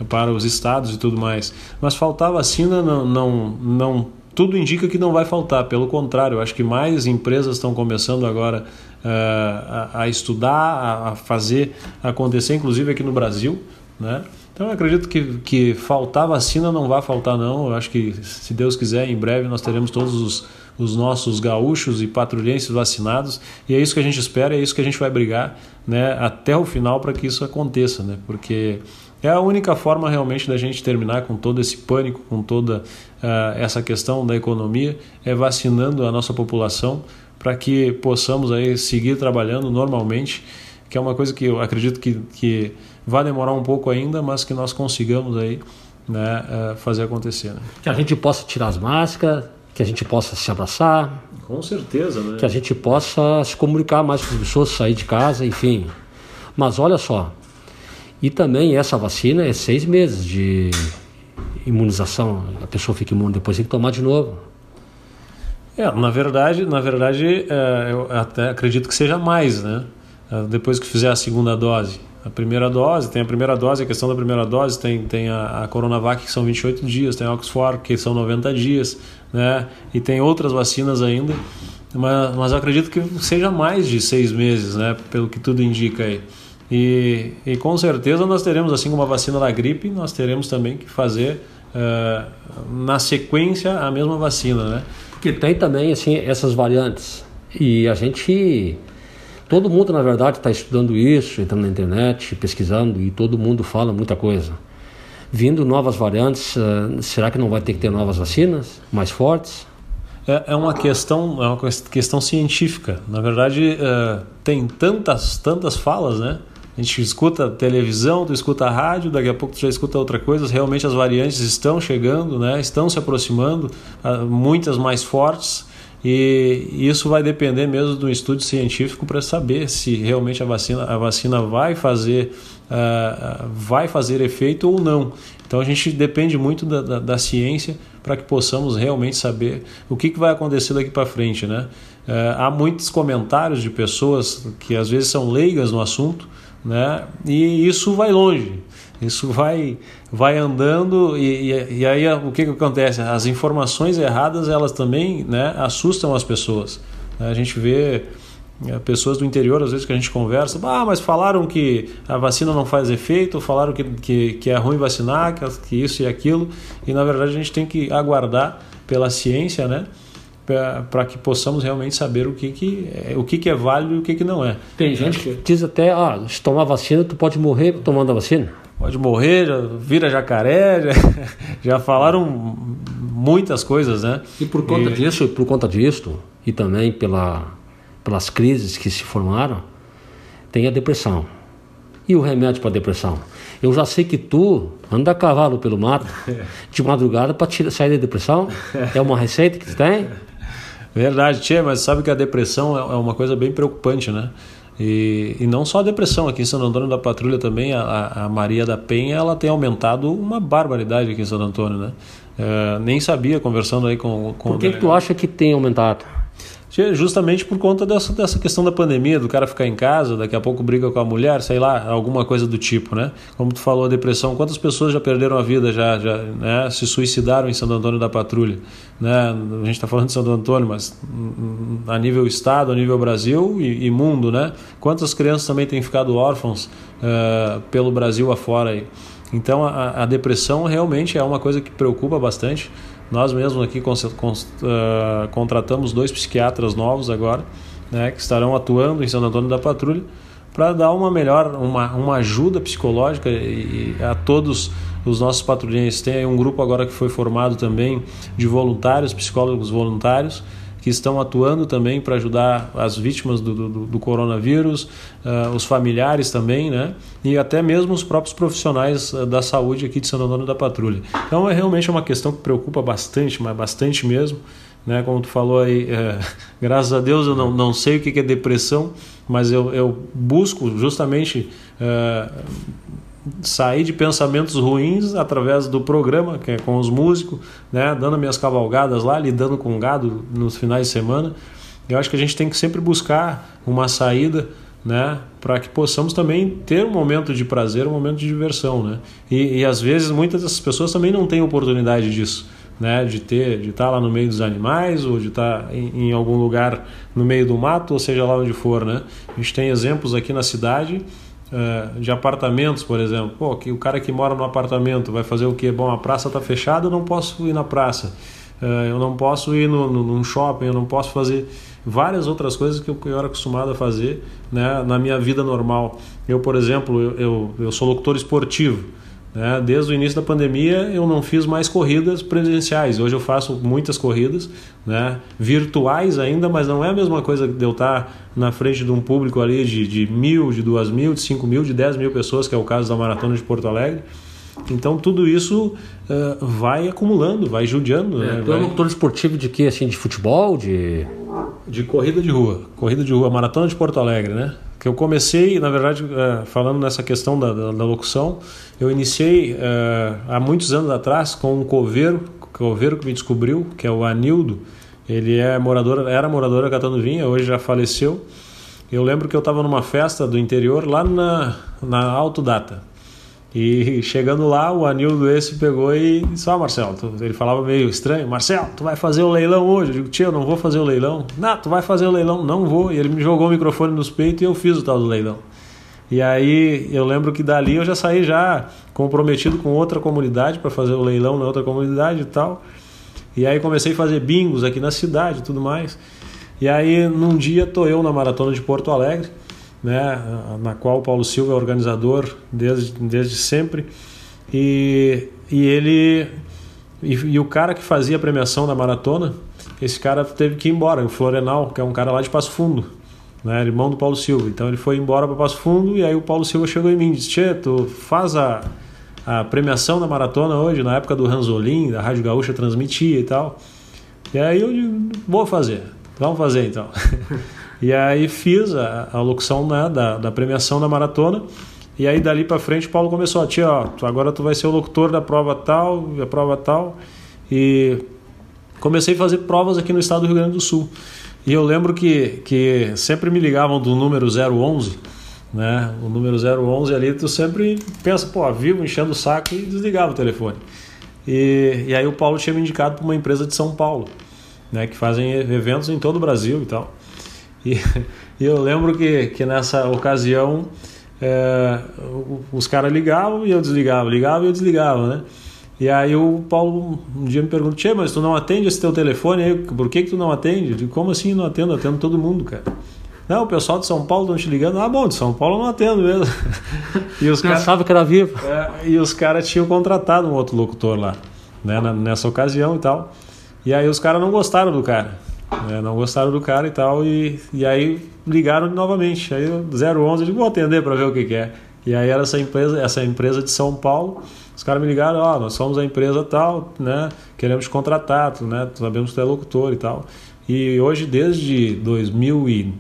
para os estados e tudo mais. Mas faltar vacina não, não, não tudo indica que não vai faltar, pelo contrário, acho que mais empresas estão começando agora uh, a, a, estudar, a, a, fazer acontecer, inclusive aqui no Brasil. Né? Então eu acredito que, que faltar vacina não vai faltar, não. Eu acho que, se Deus quiser, em breve nós teremos todos os os nossos gaúchos e patrulhenses vacinados, e é isso que a gente espera, é isso que a gente vai brigar né, até o final para que isso aconteça, né, porque é a única forma realmente da gente terminar com todo esse pânico, com toda uh, essa questão da economia, é vacinando a nossa população para que possamos aí seguir trabalhando normalmente, que é uma coisa que eu acredito que, que vai demorar um pouco ainda, mas que nós consigamos aí né, uh, fazer acontecer. Né? Que a gente possa tirar as máscaras, que a gente possa se abraçar. Com certeza, né? Que a gente possa se comunicar mais com as pessoas, sair de casa, enfim. Mas olha só, E também essa vacina é seis meses de imunização. A pessoa fica imune, depois tem que tomar de novo. É, na verdade, na verdade, é, eu até acredito que seja mais, né? É, depois que fizer a segunda dose. A primeira dose, tem a primeira dose, a questão da primeira dose, tem, tem a, a Coronavac que são 28 dias, tem a Oxford que são 90 dias, né? E tem outras vacinas ainda, mas, mas eu acredito que seja mais de seis meses, né? Pelo que tudo indica aí. E, e com certeza nós teremos, assim como a vacina da gripe, nós teremos também que fazer uh, na sequência a mesma vacina, né? Porque tem também assim essas variantes e a gente Todo mundo, na verdade, está estudando isso, entrando na internet, pesquisando e todo mundo fala muita coisa. Vindo novas variantes, uh, será que não vai ter que ter novas vacinas mais fortes? É, é uma questão, é uma questão científica. Na verdade, uh, tem tantas, tantas falas, né? A gente escuta televisão, tu escuta rádio, daqui a pouco tu já escuta outra coisa. Realmente as variantes estão chegando, né? Estão se aproximando, uh, muitas mais fortes. E isso vai depender mesmo do estudo científico para saber se realmente a vacina, a vacina vai fazer uh, vai fazer efeito ou não. Então a gente depende muito da, da, da ciência para que possamos realmente saber o que, que vai acontecer daqui para frente. Né? Uh, há muitos comentários de pessoas que às vezes são leigas no assunto né? e isso vai longe. Isso vai, vai andando e, e, e, aí o que, que acontece? As informações erradas elas também né, assustam as pessoas. A gente vê é, pessoas do interior, às vezes que a gente conversa, ah, mas falaram que a vacina não faz efeito, falaram que, que, que é ruim vacinar, que, que isso e aquilo, e na verdade a gente tem que aguardar pela ciência, né? para que possamos realmente saber o que, que, é, o que, que é válido e o que, que não é. Tem gente que diz até, ah, se tomar vacina, tu pode morrer tomando a vacina pode morrer, já vira jacaré, *laughs* já, já falaram muitas coisas, né? E por conta e... disso, por conta disso, e também pela, pelas crises que se formaram, tem a depressão. E o remédio para a depressão? Eu já sei que tu anda a cavalo pelo mato *laughs* de madrugada para sair da depressão. É uma receita que tu tem? Verdade, tia, mas sabe que a depressão é, é uma coisa bem preocupante, né? E, e não só a depressão, aqui em Santo Antônio da Patrulha também, a, a Maria da Penha, ela tem aumentado uma barbaridade aqui em Santo Antônio, né? É, nem sabia, conversando aí com... com Por que, que tu acha que tem aumentado? Justamente por conta dessa, dessa questão da pandemia, do cara ficar em casa, daqui a pouco briga com a mulher, sei lá, alguma coisa do tipo, né? Como tu falou, a depressão, quantas pessoas já perderam a vida, já, já né? se suicidaram em Santo Antônio da Patrulha? Né? A gente está falando de Santo Antônio, mas a nível estado, a nível Brasil e, e mundo, né? Quantas crianças também têm ficado órfãos uh, pelo Brasil afora aí? Então a, a depressão realmente é uma coisa que preocupa bastante. Nós mesmos aqui uh, contratamos dois psiquiatras novos agora, né, que estarão atuando em Santo Antônio da Patrulha para dar uma melhor, uma, uma ajuda psicológica e, e a todos os nossos patrulhenses. Tem um grupo agora que foi formado também de voluntários, psicólogos voluntários, que estão atuando também para ajudar as vítimas do, do, do coronavírus, uh, os familiares também, né? E até mesmo os próprios profissionais uh, da saúde aqui de Santo Antônio da Patrulha. Então é realmente uma questão que preocupa bastante, mas bastante mesmo. Né? Como tu falou aí, é, *laughs* graças a Deus eu não, não sei o que é depressão, mas eu, eu busco justamente é, sair de pensamentos ruins através do programa, que é com os músicos, né, dando minhas cavalgadas lá, lidando com gado nos finais de semana. Eu acho que a gente tem que sempre buscar uma saída, né, para que possamos também ter um momento de prazer, um momento de diversão, né? E, e às vezes muitas dessas pessoas também não têm oportunidade disso. Né, de ter, de estar lá no meio dos animais ou de estar em, em algum lugar no meio do mato, ou seja lá onde for, né? A gente tem exemplos aqui na cidade uh, de apartamentos, por exemplo. Pô, que o cara que mora no apartamento vai fazer o quê? Bom, a praça está fechada, eu não posso ir na praça. Uh, eu não posso ir no, no, num shopping, eu não posso fazer várias outras coisas que eu, eu era acostumado a fazer né, na minha vida normal. Eu, por exemplo, eu, eu, eu sou locutor esportivo. Né? Desde o início da pandemia eu não fiz mais corridas presenciais. Hoje eu faço muitas corridas né? virtuais ainda, mas não é a mesma coisa de eu estar na frente de um público ali de, de mil, de duas mil, de cinco mil, de dez mil pessoas, que é o caso da Maratona de Porto Alegre. Então tudo isso uh, vai acumulando, vai judiando. É, né? Tu é locutor esportivo de quê? Assim, de futebol? De... de corrida de rua. Corrida de rua, Maratona de Porto Alegre, né? que eu comecei, na verdade, uh, falando nessa questão da, da, da locução, eu iniciei uh, há muitos anos atrás com um coveiro, coveiro que me descobriu, que é o Anildo. Ele é morador, era morador da Catando Vinha, hoje já faleceu. Eu lembro que eu estava numa festa do interior lá na, na Autodata. E chegando lá, o Anildo esse pegou e disse: Ó, oh, Marcelo, tu, ele falava meio estranho: Marcelo, tu vai fazer o leilão hoje? Eu digo: Tia, eu não vou fazer o leilão. Não, tu vai fazer o leilão? Não vou. E ele me jogou o microfone nos peitos e eu fiz o tal do leilão. E aí eu lembro que dali eu já saí já comprometido com outra comunidade para fazer o leilão na outra comunidade e tal. E aí comecei a fazer bingos aqui na cidade e tudo mais. E aí num dia tô eu na maratona de Porto Alegre né, na qual o Paulo Silva é organizador desde, desde sempre. E, e ele e, e, o cara que fazia a premiação da maratona, esse cara teve que ir embora, o Florenal, que é um cara lá de Passo Fundo, né, irmão do Paulo Silva. Então ele foi embora para Passo Fundo e aí o Paulo Silva chegou em mim e disse: tu faz a, a premiação da maratona hoje, na época do Ranzolin, da Rádio Gaúcha transmitia e tal. E aí eu digo: vou fazer, vamos fazer então. *laughs* E aí fiz a, a locução né, da, da premiação da maratona. E aí dali para frente o Paulo começou tia, ó, agora tu vai ser o locutor da prova tal, da prova tal. E comecei a fazer provas aqui no estado do Rio Grande do Sul. E eu lembro que, que sempre me ligavam do número 011, né? O número 011 ali, tu sempre pensa, pô, vivo enchendo o saco e desligava o telefone. E, e aí o Paulo tinha me indicado para uma empresa de São Paulo, né? Que fazem eventos em todo o Brasil e tal. E, *laughs* e eu lembro que, que nessa ocasião é, os caras ligavam e eu desligava, ligava e eu desligava, né? E aí o Paulo um dia me perguntou, Tchê, mas tu não atende esse teu telefone aí? Por que, que tu não atende? Eu digo, como assim não atendo? atendo todo mundo, cara. Não, o pessoal de São Paulo estão te ligando. Ah, bom, de São Paulo eu não atendo mesmo. *laughs* e os caras que era vivo. É, e os caras tinham contratado um outro locutor lá, né, nessa ocasião e tal. E aí os caras não gostaram do cara. Né? Não gostaram do cara e tal, e, e aí ligaram novamente. Aí 011 eu digo, vou atender para ver o que, que, é. E aí era essa empresa, essa empresa de São Paulo. Os caras me ligaram, ó, oh, nós somos a empresa tal, né? Queremos te contratar, né? Sabemos que tu é locutor e tal. E hoje, desde 2000 e,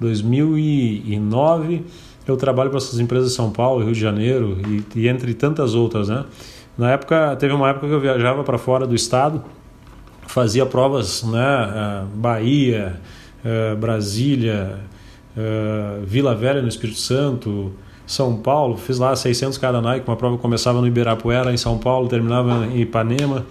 2009, eu trabalho para essas empresas de São Paulo, Rio de Janeiro e, e entre tantas outras, né? Na época, teve uma época que eu viajava para fora do estado fazia provas, né? É, Bahia, é, Brasília, é, Vila Velha no Espírito Santo, São Paulo, fiz lá 600 cada Nike, uma prova começava no Ibirapuera, em São Paulo, terminava em Ipanema.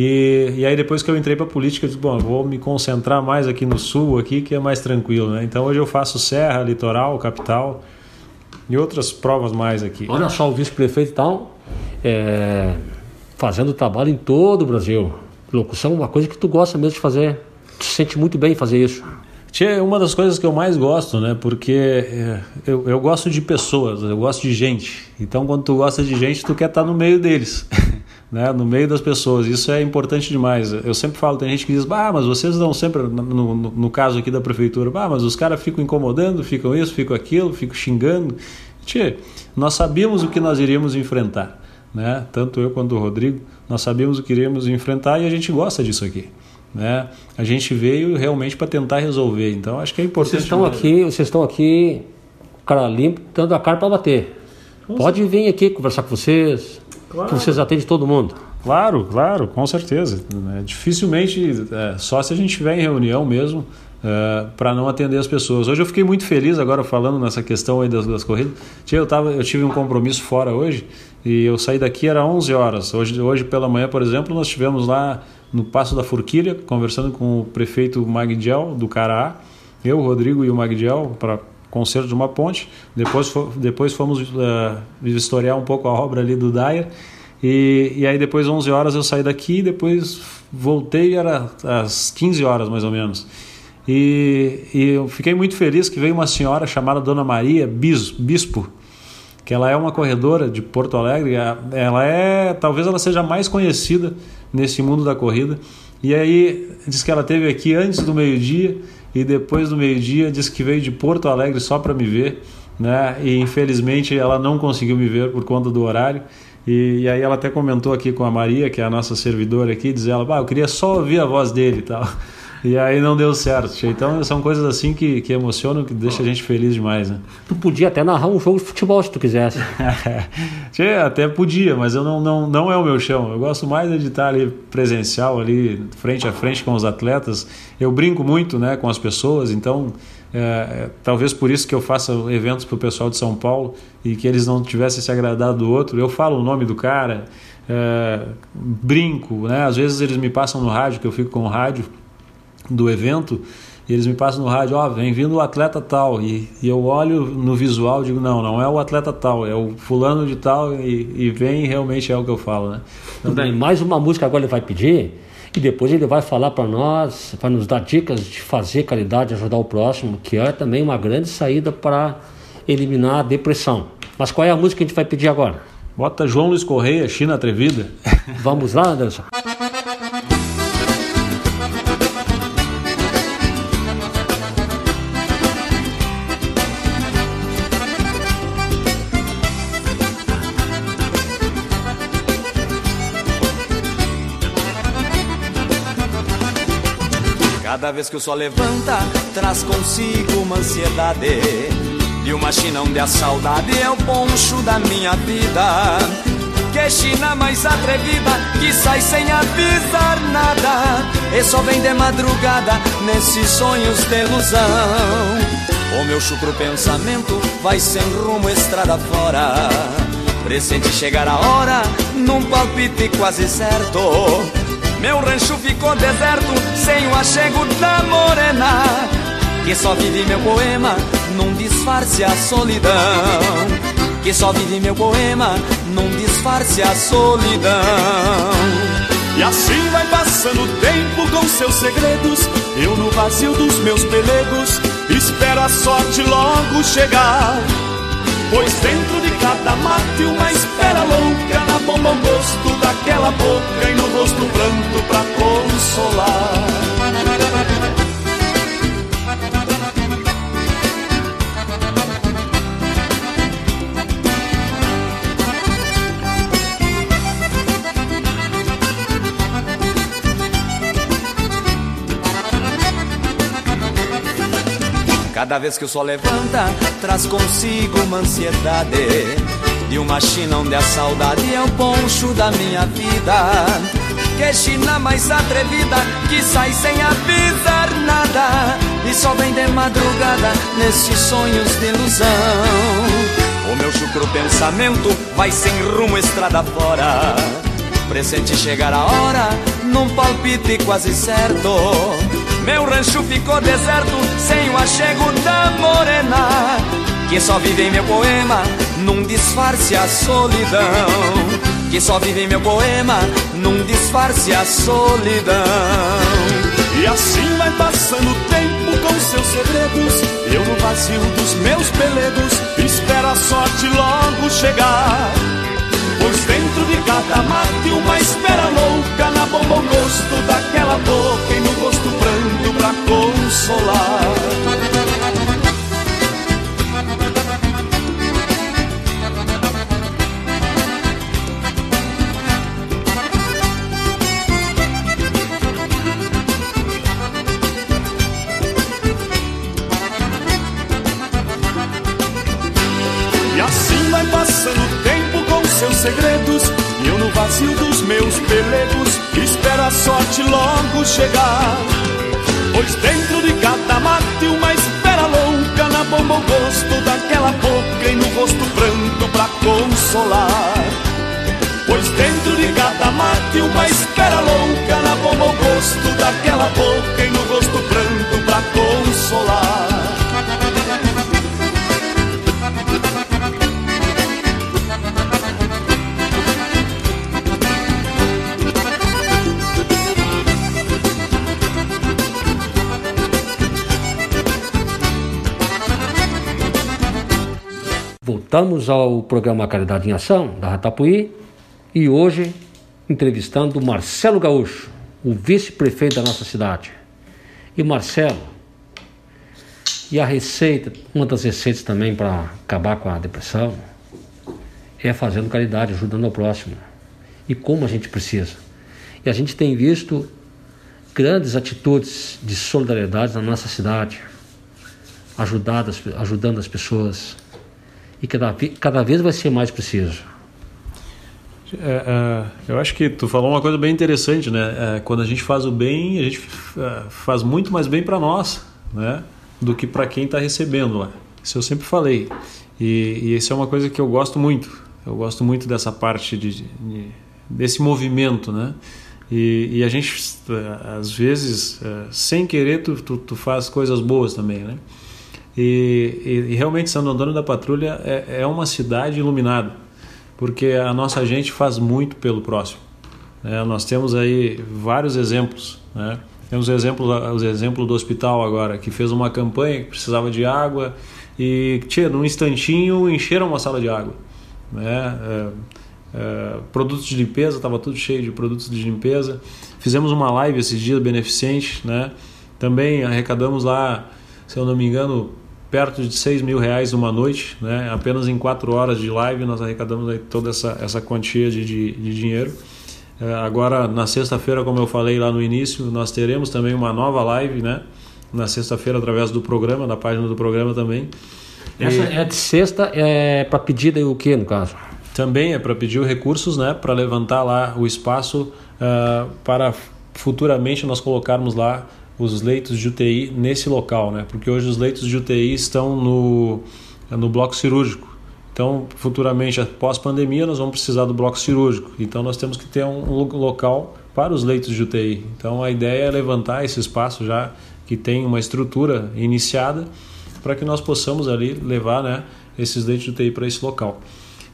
E, e aí depois que eu entrei para a política, eu disse, bom, vou me concentrar mais aqui no sul, aqui que é mais tranquilo, né? Então hoje eu faço Serra, Litoral, Capital e outras provas mais aqui. Olha só o vice-prefeito e tal, é, fazendo trabalho em todo o Brasil locução, uma coisa que tu gosta mesmo de fazer. Tu se sente muito bem fazer isso. Tia, é uma das coisas que eu mais gosto, né? Porque é, eu, eu gosto de pessoas, eu gosto de gente. Então, quando tu gosta de gente, tu quer estar no meio deles, *laughs* né? No meio das pessoas. Isso é importante demais. Eu sempre falo, tem gente que diz, ah, mas vocês dão sempre, no, no, no caso aqui da prefeitura, ah, mas os caras ficam incomodando, ficam isso, ficam aquilo, ficam xingando. Tia, nós sabíamos o que nós iríamos enfrentar, né? Tanto eu quanto o Rodrigo nós sabíamos o que iríamos enfrentar e a gente gosta disso aqui. Né? A gente veio realmente para tentar resolver. Então acho que é importante. Vocês estão aqui, vocês estão aqui, cara limpo, dando a cara para bater. Com Pode vir aqui conversar com vocês, claro. que vocês atendem todo mundo. Claro, claro, com certeza. É, dificilmente, é, só se a gente estiver em reunião mesmo, é, para não atender as pessoas. Hoje eu fiquei muito feliz agora falando nessa questão aí das, das corridas. Eu, tava, eu tive um compromisso fora hoje e eu saí daqui era 11 horas. Hoje, hoje pela manhã, por exemplo, nós estivemos lá no Passo da Forquilha, conversando com o prefeito Magdiel do Caraá, eu, o Rodrigo e o Magdiel, para conserto de uma ponte. Depois, depois fomos uh, um pouco a obra ali do Dyer. E, e aí depois 11 horas eu saí daqui, depois voltei, era às 15 horas mais ou menos. E, e eu fiquei muito feliz que veio uma senhora chamada Dona Maria Bispo, que ela é uma corredora de Porto Alegre, ela é, talvez ela seja mais conhecida nesse mundo da corrida. E aí diz que ela teve aqui antes do meio-dia e depois do meio-dia diz que veio de Porto Alegre só para me ver, né? E infelizmente ela não conseguiu me ver por conta do horário. E, e, aí ela até comentou aqui com a Maria, que é a nossa servidora aqui, diz ela, eu queria só ouvir a voz dele e tal. E aí não deu certo. Então são coisas assim que, que emocionam, que deixa a gente feliz demais, né? Tu podia até narrar um jogo de futebol se tu quisesse. *laughs* Tchê, até podia, mas eu não, não, não é o meu chão. Eu gosto mais de estar ali presencial, ali frente a frente com os atletas. Eu brinco muito né, com as pessoas, então é, é, talvez por isso que eu faça eventos para o pessoal de São Paulo e que eles não tivessem se agradado do outro. Eu falo o nome do cara, é, brinco, né? às vezes eles me passam no rádio, que eu fico com o rádio do evento, e eles me passam no rádio, ó, oh, vem vindo o atleta tal, e, e, eu olho no visual e digo, não, não é o atleta tal, é o fulano de tal, e, e vem realmente é o que eu falo, né? Então, bem, mais uma música agora ele vai pedir, e depois ele vai falar para nós, vai nos dar dicas de fazer caridade, ajudar o próximo, que é também uma grande saída para eliminar a depressão. Mas qual é a música que a gente vai pedir agora? Bota João Luiz Correia, China Atrevida. Vamos lá, Anderson? Cada vez que o sol levanta, traz consigo uma ansiedade. E uma China onde a saudade é o poncho da minha vida. Que China mais atrevida, que sai sem avisar nada. E só vem de madrugada nesses sonhos de ilusão. O meu chucro pensamento vai sem rumo estrada fora. Presente chegar a hora, num palpite quase certo. Meu rancho ficou deserto, sem o achego da morena Que só vive meu poema num disfarce a solidão. Que só vive meu poema num disfarce a solidão. E assim vai passando o tempo com seus segredos Eu no vazio dos meus pelegos Espero a sorte logo chegar. Pois dentro de cada mate uma espera louca Na bomba o gosto daquela boca E no rosto pranto pra consolar Cada vez que o sol levanta, traz consigo uma ansiedade. De uma China onde a saudade é o poncho da minha vida. Que China mais atrevida, que sai sem avisar nada. E só vem de madrugada nesses sonhos de ilusão. O meu chucro pensamento vai sem rumo estrada fora. Presente chegar a hora, num palpite quase certo. Meu rancho ficou deserto, sem o achego da morena Que só vive em meu poema, num disfarce a solidão. Que só vive em meu poema, num disfarce a solidão. E assim vai passando o tempo com seus segredos. Eu no vazio dos meus pelegos Espero a sorte logo chegar Pois dentro de cada mate uma espera louca Na bomba o gosto daquela boca E no gosto pranto pra consolar segredos E eu no vazio dos meus pelegos Espero a sorte logo chegar. Pois dentro de cada mate uma espera louca Na bomba o gosto daquela boca E no rosto pranto pra consolar. Pois dentro de cada mate uma espera louca Na bomba o gosto daquela boca E no rosto pranto pra consolar Voltamos ao programa Caridade em Ação, da Ratapuí, e hoje entrevistando Marcelo Gaúcho, o vice-prefeito da nossa cidade. E Marcelo, e a receita, uma das receitas também para acabar com a depressão, é fazendo caridade, ajudando ao próximo. E como a gente precisa. E a gente tem visto grandes atitudes de solidariedade na nossa cidade, ajudando as, ajudando as pessoas. E cada, cada vez vai ser mais preciso. É, é, eu acho que tu falou uma coisa bem interessante, né? É, quando a gente faz o bem, a gente é, faz muito mais bem para nós, né? Do que para quem está recebendo lá. Isso eu sempre falei. E, e isso é uma coisa que eu gosto muito. Eu gosto muito dessa parte de, de desse movimento, né? E, e, a gente, às vezes, é, sem querer, tu, tu, tu faz coisas boas também, né? E, e, e realmente Santo Antônio da Patrulha é, é uma cidade iluminada porque a nossa gente faz muito pelo próximo. Né? Nós temos aí vários exemplos. Né? Temos o exemplo, o exemplo do hospital agora, que fez uma campanha que precisava de água e, tchê, num instantinho, encheram uma sala de água. Né? É, é, produtos de limpeza, estava tudo cheio de produtos de limpeza. Fizemos uma live esses dias beneficente, né? Também arrecadamos lá, se eu não me engano, perto de 6 mil reais uma noite, né? apenas em 4 horas de live nós arrecadamos toda essa, essa quantia de, de, de dinheiro. É, agora, na sexta-feira, como eu falei lá no início, nós teremos também uma nova live, né? Na sexta-feira, através do programa, da página do programa também. Essa e... é de sexta, é para pedir o que, no caso? Também é para pedir recursos, né? Para levantar lá o espaço uh, para futuramente nós colocarmos lá os leitos de UTI nesse local, né? Porque hoje os leitos de UTI estão no, no bloco cirúrgico. Então, futuramente, após pandemia, nós vamos precisar do bloco cirúrgico. Então, nós temos que ter um local para os leitos de UTI. Então, a ideia é levantar esse espaço já que tem uma estrutura iniciada para que nós possamos ali levar né, esses leitos de UTI para esse local.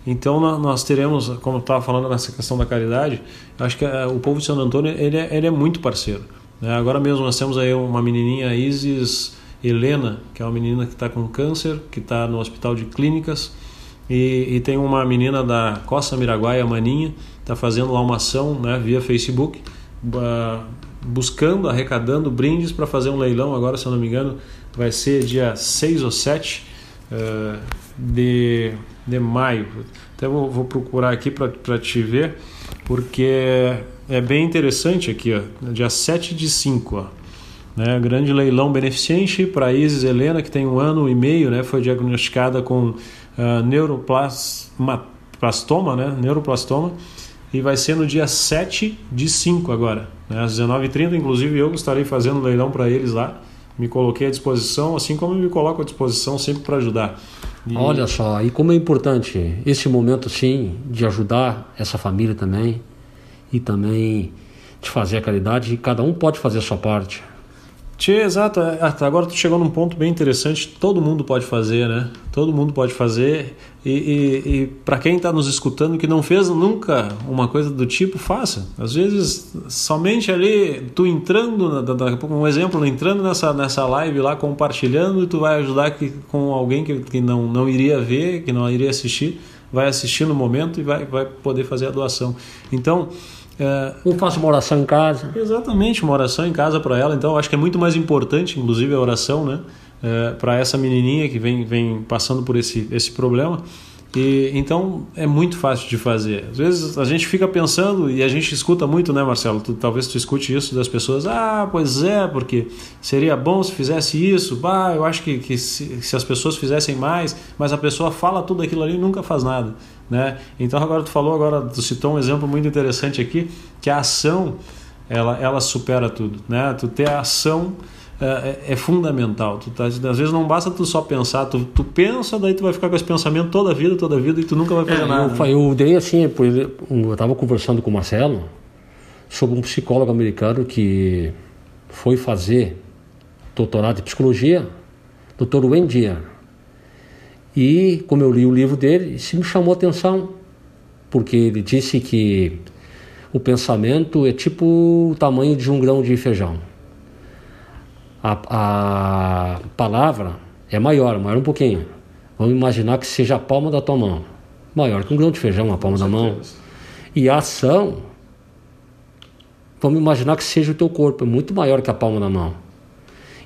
Então nós teremos, como eu estava falando nessa questão da caridade, acho que eh, o povo de Santo Antônio ele é, ele é muito parceiro. Né? Agora mesmo nós temos aí uma menininha, Isis Helena, que é uma menina que está com câncer, que está no hospital de clínicas. E, e, tem uma menina da Costa Miraguaia, Maninha, está fazendo lá uma ação né, via Facebook, buscando, arrecadando brindes para fazer um leilão. Agora, se eu não me engano, vai ser dia 6 ou 7 uh, eh, de, de maio. Até vou, vou procurar aqui para te ver, porque é bem interessante aqui, ó, dia 7 de 5. Ó, né, grande leilão beneficente para Isis Helena, que tem um ano e meio, né, foi diagnosticada com uh, neuroplastoma, né, neuroplastoma, e vai ser no dia 7 de 5 agora, né, às 19h30. Inclusive, eu estarei fazendo leilão para eles lá. Me coloquei à disposição, assim como me coloco à disposição sempre para ajudar. E... Olha só, e como é importante esse momento, sim, de ajudar essa família também e também de fazer a caridade, e cada um pode fazer a sua parte. Tchê, exato. É, agora tu chegou num ponto bem interessante. Todo mundo pode fazer, né? Todo mundo pode fazer. E, e, e para quem está nos escutando que não fez nunca uma coisa do tipo, faça. Às vezes, somente ali, tu entrando, daqui a pouco, um exemplo, entrando nessa, nessa live lá, compartilhando, tu vai ajudar que, com alguém que, que não, não iria ver, que não iria assistir, vai assistir no momento e vai, vai poder fazer a doação. Então, é, eu faço uma oração em casa. Exatamente, uma oração em casa para ela. Então, acho que é muito mais importante, inclusive, a oração, né? É, para essa menininha que vem, vem passando por esse, esse problema. E, então é muito fácil de fazer. Às vezes a gente fica pensando e a gente escuta muito, né, Marcelo? Tu, talvez tu escute isso das pessoas. Ah, pois é, porque seria bom se fizesse isso. Bah, eu acho que, que se, se as pessoas fizessem mais, mas a pessoa fala tudo aquilo ali e nunca faz nada. Né? Então agora tu falou, agora tu citou um exemplo muito interessante aqui, que a ação ela, ela supera tudo. Né? Tu ter a ação é, é, é, fundamental. Tu tá, às vezes não basta tu só pensar, tu, tu pensa, daí tu vai ficar com esse pensamento toda a vida, toda a vida, e tu nunca vai fazer é, nada. Eu, eu dei assim, eu estava conversando com o Marcelo sobre um psicólogo americano que foi fazer doutorado em psicologia, Dr. Wendy. E como eu li o livro dele, isso me chamou a atenção, porque ele disse que o pensamento é tipo o tamanho de um grão de feijão a, a palavra é maior, maior um pouquinho. Vamos imaginar que seja a palma da tua mão. Maior que um grão de feijão, a palma da mão. E a ação, vamos imaginar que seja o teu corpo, é muito maior que a palma da mão.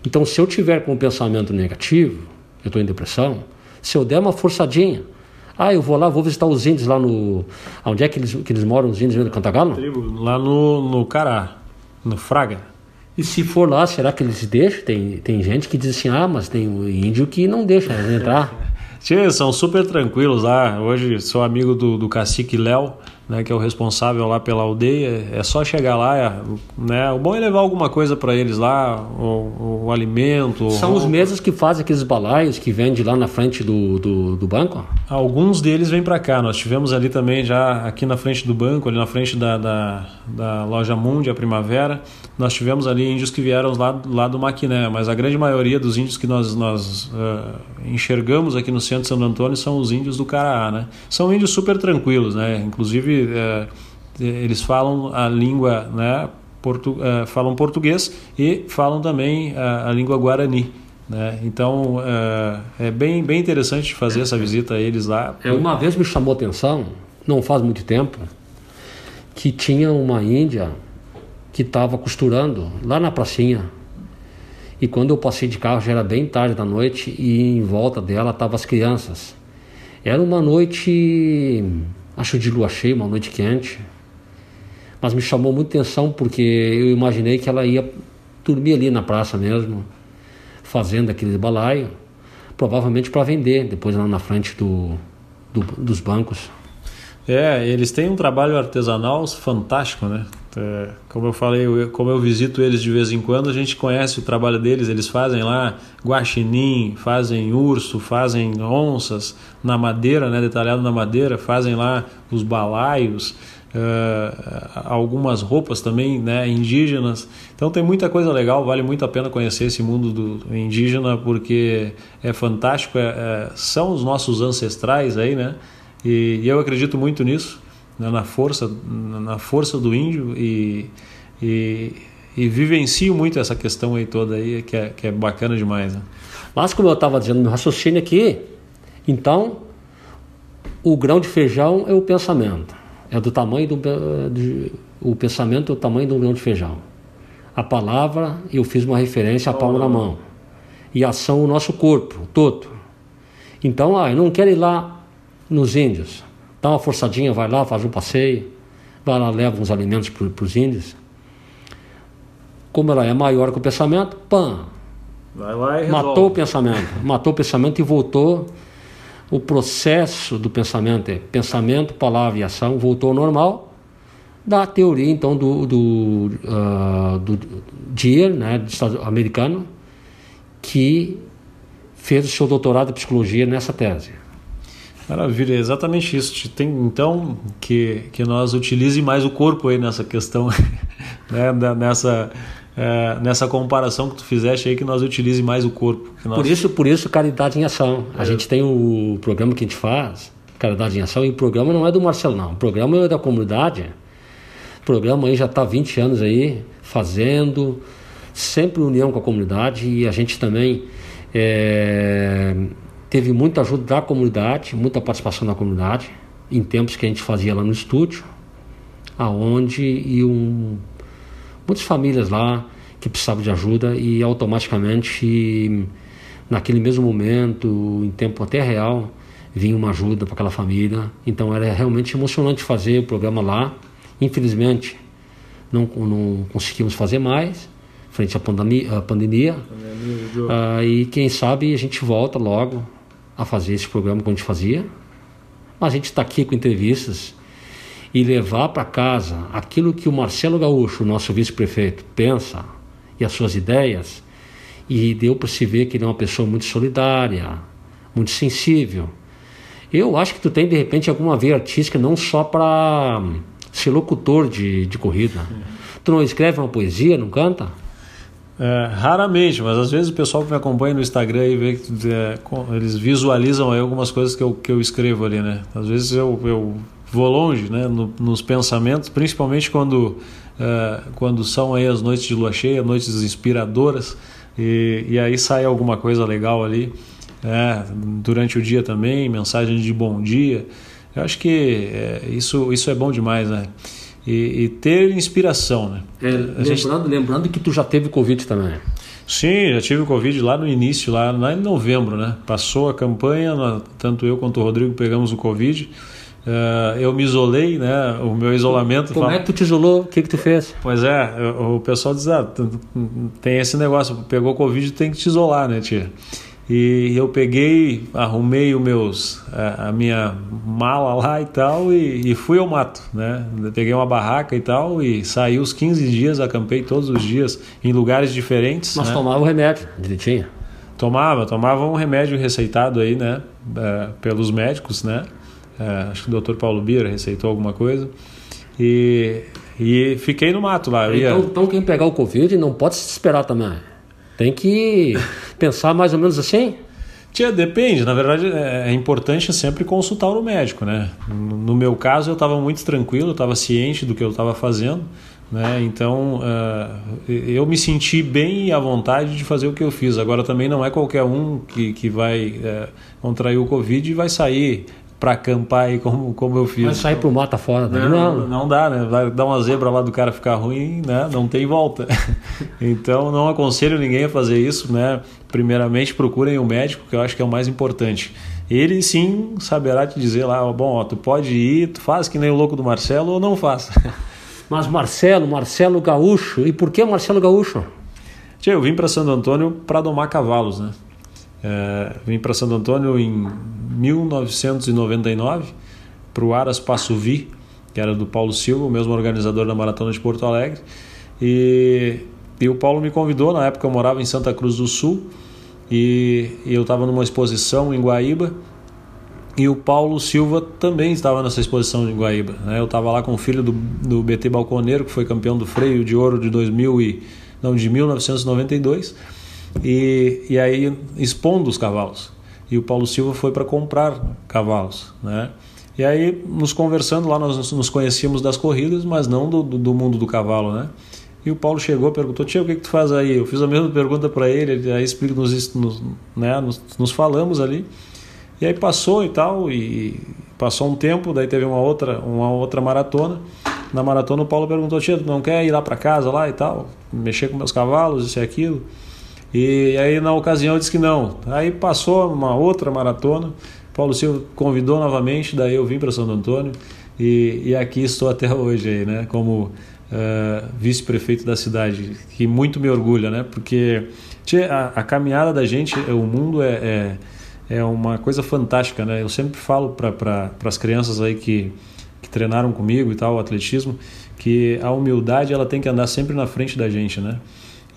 Então, se eu tiver com um pensamento negativo, eu estou em depressão, se eu der uma forçadinha, ah, eu vou lá, vou visitar os índios lá no. Onde é que eles, que eles moram, os índios do Cantagalo? Lá no, no Cará, no Fraga. E se for lá, será que eles deixam? Tem, tem gente que diz assim, ah, mas tem um índio que não deixa entrar. *laughs* Tchê, são super tranquilos lá. Hoje sou amigo do, do cacique Léo né, que é o responsável lá pela aldeia, é só chegar lá, é, né, o bom é levar alguma coisa para eles lá, o, o alimento. São os mesmos que fazem aqueles balaios que vendem lá na frente do, do, do banco? Alguns deles vêm para cá, nós tivemos ali também já aqui na frente do banco, ali na frente da, da, da loja Mundi, a Primavera, nós tivemos ali índios que vieram lá, lá do Maquiné, mas a grande maioria dos índios que nós, nós uh, enxergamos aqui no centro de Santo Antônio são os índios do Caraá, né? São índios super tranquilos, né? Inclusive é, eles falam a língua, né, portu, é, falam português e falam também a, a língua guarani. Né? Então é, bem, bem interessante fazer essa visita a eles lá. É, uma vez me chamou a atenção, não faz muito tempo, que tinha uma índia que estava costurando lá na pracinha. E quando eu passei de carro já era bem tarde da noite e em volta dela estavam as crianças. Era uma noite acho de lua cheia, uma noite quente. Mas me chamou muita atenção porque eu imaginei que ela ia dormir ali na praça mesmo, fazendo aquele balaio, provavelmente para vender depois lá na frente do, do, dos bancos. É, eles têm um trabalho artesanal fantástico, né? É, como eu falei, eu, como eu visito eles de vez em quando, a gente conhece o trabalho deles. Eles fazem lá guaxinim, fazem urso, fazem onças na madeira, né, detalhado na madeira, fazem lá os balaios, uh, algumas roupas também né, indígenas. Então tem muita coisa legal, vale muito a pena conhecer esse mundo do indígena porque é fantástico, é, é, são os nossos ancestrais aí, né? E, e eu acredito muito nisso né, na força na força do índio e, e, e vivencio muito essa questão aí toda aí que é, que é bacana demais né? mas como eu estava dizendo no raciocínio aqui então o grão de feijão é o pensamento. É do tamanho do, do o pensamento é o tamanho do grão de feijão. A palavra eu fiz uma referência a palma na mão. E a ação o nosso corpo todo. Então ah, eu não quero ir lá nos índios dá uma forçadinha, vai lá, faz um passeio, vai lá, leva uns alimentos para os índios. Como ela é maior que o pensamento, pã! Vai lá e matou o pensamento, matou o pensamento e voltou. O processo do pensamento é pensamento, palavra e ação, voltou ao normal. Da teoria, então, do, do, uh, do Dier, né, do Estado americano, que fez o seu doutorado em psicologia nessa tese. Maravilha, é exatamente isso. Tem então que, que nós utilize mais o corpo aí nessa questão, *laughs* né? nessa, é, nessa comparação que tu fizeste aí, que nós utilize mais o corpo. Nós... Por isso, por isso caridade em ação. A é. gente tem o programa que a gente faz, caridade em ação, e o programa não é do Marcelo não, o programa é da comunidade. O programa aí já está há 20 anos aí fazendo, sempre união com a comunidade e a gente também é, teve muita ajuda da comunidade, muita participação da comunidade, em tempos que a gente fazia lá no estúdio, aonde iam muitas famílias lá que precisavam de ajuda e automaticamente naquele mesmo momento, em tempo até real, vinha uma ajuda para aquela família. Então era realmente emocionante fazer o programa lá. Infelizmente não, não conseguimos fazer mais frente à pandemia, à pandemia. Ah, e quem sabe a gente volta logo a fazer esse programa como a gente fazia. Mas a gente está aqui com entrevistas e levar para casa aquilo que o Marcelo Gaúcho, nosso vice-prefeito, pensa e as suas ideias. E deu para se ver que ele é uma pessoa muito solidária, muito sensível. Eu acho que tu tem de repente alguma veia artística não só para ser locutor de, de corrida. Tu não escreve uma poesia, não canta? É, raramente, mas às vezes o pessoal que me acompanha no Instagram e vê que é, eles visualizam aí algumas coisas que eu, que eu escrevo ali, né? Às vezes eu, eu vou longe, né? No, nos pensamentos, principalmente quando, é, quando são aí as noites de lua cheia, noites inspiradoras, e, e aí sai alguma coisa legal ali. É, durante o dia também, mensagem de bom dia. Eu acho que é, isso, isso é bom demais, né? E, e ter inspiração. Né? É, lembrando, gente... lembrando que tu já teve Covid também. Sim, já tive Covid lá no início, lá, lá em novembro, né? Passou a campanha, tanto eu quanto o Rodrigo pegamos o Covid. Uh, eu me isolei, né? O meu isolamento. Como é que tu te isolou? O que que tu fez? Pois é, o pessoal diz, ah, tem esse negócio, pegou Covid, tem que te isolar, né, tia? E eu peguei, arrumei os meus, a, minha mala lá e tal e, e, fui ao mato, né? Peguei uma barraca e tal e saí os 15 dias, acampei todos os dias em lugares diferentes. Mas né? tomava o remédio direitinho? Tomava, tomava um remédio receitado aí, né? É, pelos médicos, né? É, acho que o Dr. Paulo Bira receitou alguma coisa. E, e fiquei no mato lá. Então, ia... então quem pegar o Covid não pode se esperar também. Tem que pensar mais ou menos assim? Tia, depende. Na verdade, é, é importante sempre consultar o médico, né? No meu caso, eu estava muito tranquilo, estava ciente do que eu estava fazendo, né? Então, uh, eu me senti bem à vontade de fazer o que eu fiz. Agora, também não é qualquer um que, que vai uh, contrair o Covid e vai sair para acampar aí como, como eu fiz. Vai sair pro mata fora, né? Não, não, dá, né? Vai dar uma zebra lá do cara ficar ruim, né? Não tem volta. *laughs* então não aconselho ninguém a fazer isso, né? Primeiramente procurem o médico, que eu acho que é o mais importante. Ele sim saberá te dizer lá, bom, ó, tu pode ir, tu faz que nem o louco do Marcelo ou não faz. *laughs* Mas Marcelo, Marcelo Gaúcho, e por que Marcelo Gaúcho? Tia, eu vim para Santo Antônio para domar cavalos, né? É, vim para Santo Antônio em 1999 para o Aras Passuvi, que era do Paulo Silva, o mesmo organizador da Maratona de Porto Alegre. E, e o Paulo me convidou, na época eu morava em Santa Cruz do Sul, e, e eu estava numa exposição em Guaíba, e o Paulo Silva também estava nessa exposição em Guaíba. Né? Eu estava lá com o filho do, do BT Balconeiro, que foi campeão do freio de ouro de 2000 e, não, de 1992, e, e aí expondo os cavalos e o Paulo Silva foi para comprar cavalos, né? E aí, nos conversando lá, nós nos conhecíamos das corridas, mas não do, do mundo do cavalo, né? E o Paulo chegou, perguntou: Tia, o que, que tu faz aí? Eu fiz a mesma pergunta para ele, aí explica, nos, nos, né, nos, nos, falamos ali. E aí passou e tal, e passou um tempo, daí teve uma outra, uma outra maratona. Na maratona o Paulo perguntou: Tia, tu não quer ir lá para casa lá e tal? Mexer com meus cavalos, isso e aquilo? E aí na ocasião eu disse que não. Aí passou uma outra maratona, Paulo Silva convidou novamente, daí eu vim para Santo Antônio e, e, aqui estou até hoje aí, né, como uh, vice-prefeito da cidade, que muito me orgulha, né, porque a, a, caminhada da gente, o mundo é, é, é, uma coisa fantástica, né, eu sempre falo para pra, as crianças aí que, que treinaram comigo e tal, o atletismo, que a humildade ela tem que andar sempre na frente da gente, né,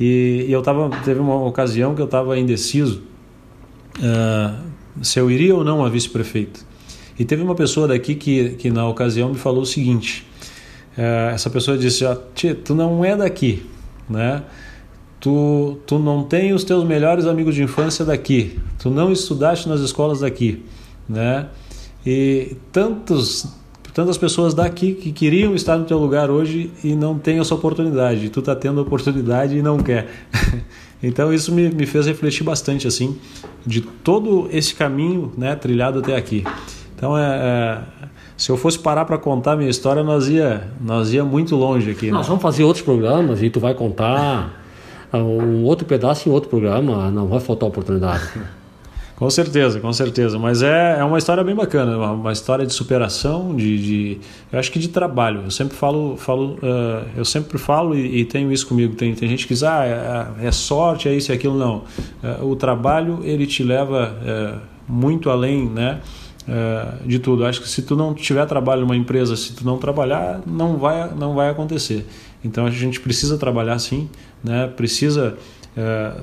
e, e eu tava, teve uma ocasião que eu estava indeciso uh, se eu iria ou não a vice-prefeito. E teve uma pessoa daqui que, que na ocasião me falou o seguinte: uh, essa pessoa disse, ah, Tia, tu não é daqui, né? Tu, tu não tem os teus melhores amigos de infância daqui, tu não estudaste nas escolas daqui, né? E tantos tantas pessoas daqui que queriam estar no teu lugar hoje e não têm essa oportunidade. Tu está tendo a oportunidade e não quer. *laughs* então isso me, me fez refletir bastante assim de todo esse caminho né, trilhado até aqui. Então é, é se eu fosse parar para contar a minha história, nós ia, nós ia muito longe aqui. Né? Nós vamos fazer outros programas e tu vai contar um outro pedaço em outro programa, não vai faltar oportunidade. *laughs* Com certeza, com certeza. Mas é, é uma história bem bacana, uma, uma história de superação, de, de, eu acho que de trabalho. Eu sempre falo, falo uh, eu sempre falo e, e, tenho isso comigo. Tem, tem gente que diz, ah, é, é sorte, é isso e aquilo. Não. Uh, o trabalho ele te leva uh, muito além, né? de tudo. Acho que se tu não tiver trabalho numa empresa, se tu não trabalhar, não vai, não vai acontecer. Então a gente precisa trabalhar sim, né? Precisa é,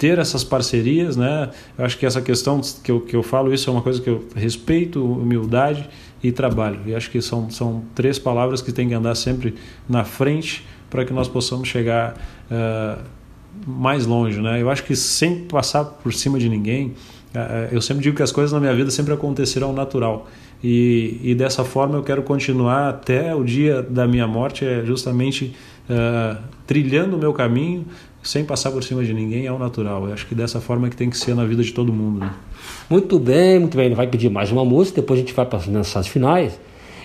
ter essas parcerias, né? Eu acho que essa questão que eu, que eu falo isso é uma coisa que eu respeito, humildade e trabalho. E acho que são, são três palavras que tem que andar sempre na frente para que nós possamos chegar uh, mais longe, né? Eu acho que sem passar por cima de ninguém, uh, eu sempre digo que as coisas na minha vida sempre acontecerão natural. E, e dessa forma eu quero continuar até o dia da minha morte, é justamente uh, trilhando o meu caminho, sem passar por cima de ninguém é o natural. Eu acho que dessa forma é que tem que ser na vida de todo mundo. Né? Muito bem, muito bem. Ele vai pedir mais uma música, depois a gente vai para as mensagens finais.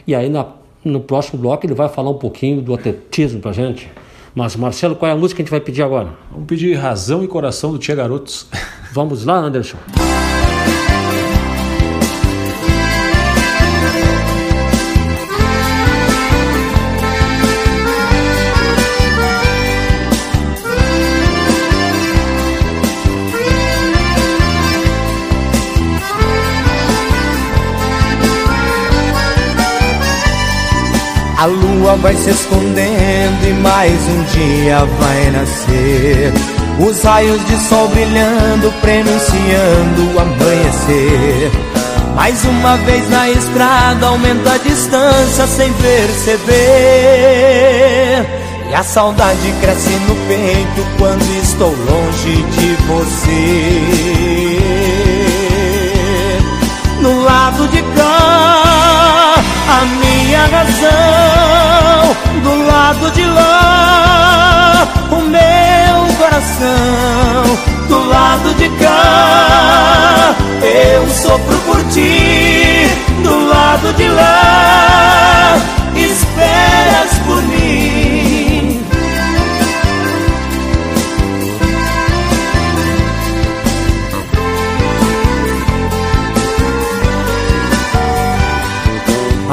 E aí na, no próximo bloco ele vai falar um pouquinho do atletismo para gente. Mas, Marcelo, qual é a música que a gente vai pedir agora? Vamos pedir Razão e Coração do Tia Garotos. *laughs* Vamos lá, Anderson. A lua vai se escondendo e mais um dia vai nascer. Os raios de sol brilhando, prenunciando o amanhecer. Mais uma vez na estrada aumenta a distância sem perceber. E a saudade cresce no peito quando estou longe de você. No lado de cá, a minha razão. Do lado de lá, o meu coração. Do lado de cá, eu sofro por ti. Do lado de lá, esperas por mim.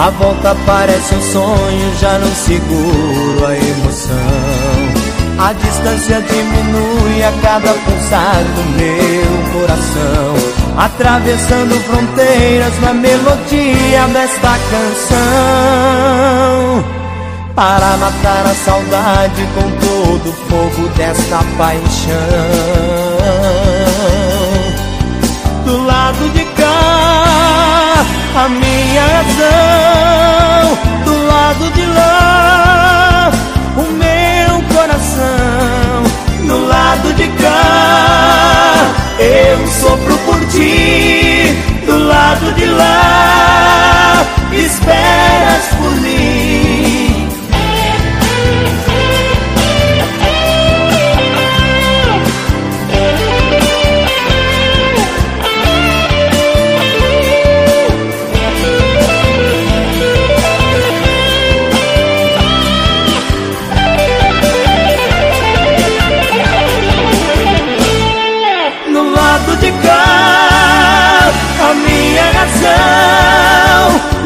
A volta parece um sonho, já não seguro a emoção. A distância diminui a cada pulsar do meu coração. Atravessando fronteiras na melodia desta canção. Para matar a saudade com todo o fogo desta paixão. Do lado de cá, a minha razão. Do lado de lá, o meu coração. Do lado de cá, eu sofro por ti. Do lado de lá, esperas por mim.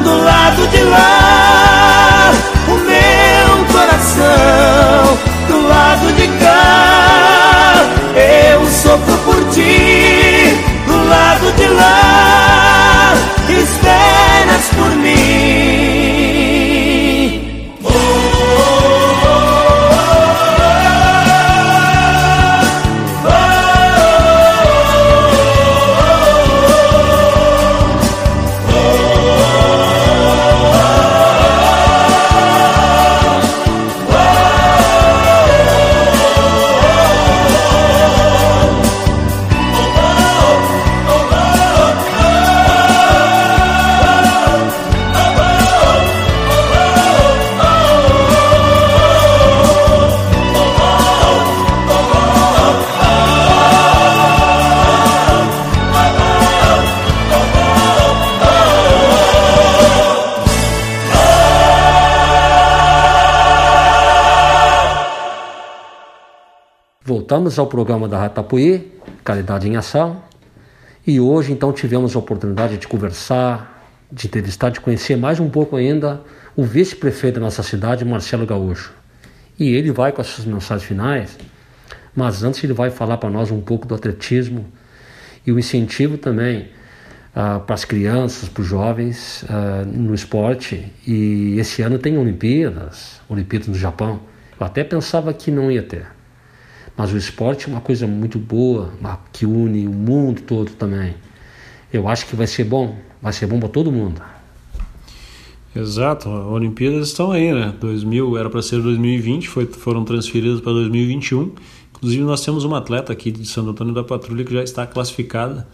Do lado de lá, o meu coração, do lado de cá, eu sofro por ti, do lado de lá, esperas por mim. Voltamos ao programa da Ratapuí, Caridade em Ação. E hoje, então, tivemos a oportunidade de conversar, de entrevistar, de conhecer mais um pouco ainda o vice-prefeito da nossa cidade, Marcelo Gaúcho. E ele vai com as suas mensagens finais, mas antes ele vai falar para nós um pouco do atletismo e o incentivo também ah, para as crianças, para os jovens ah, no esporte. E esse ano tem Olimpíadas, Olimpíadas no Japão. Eu até pensava que não ia ter. Mas o esporte é uma coisa muito boa, que une o mundo todo também. Eu acho que vai ser bom, vai ser bom para todo mundo. Exato, as Olimpíadas estão aí, né? 2000 era para ser 2020, foi, foram transferidas para 2021. Inclusive nós temos uma atleta aqui de Santo Antônio da Patrulha que já está classificada,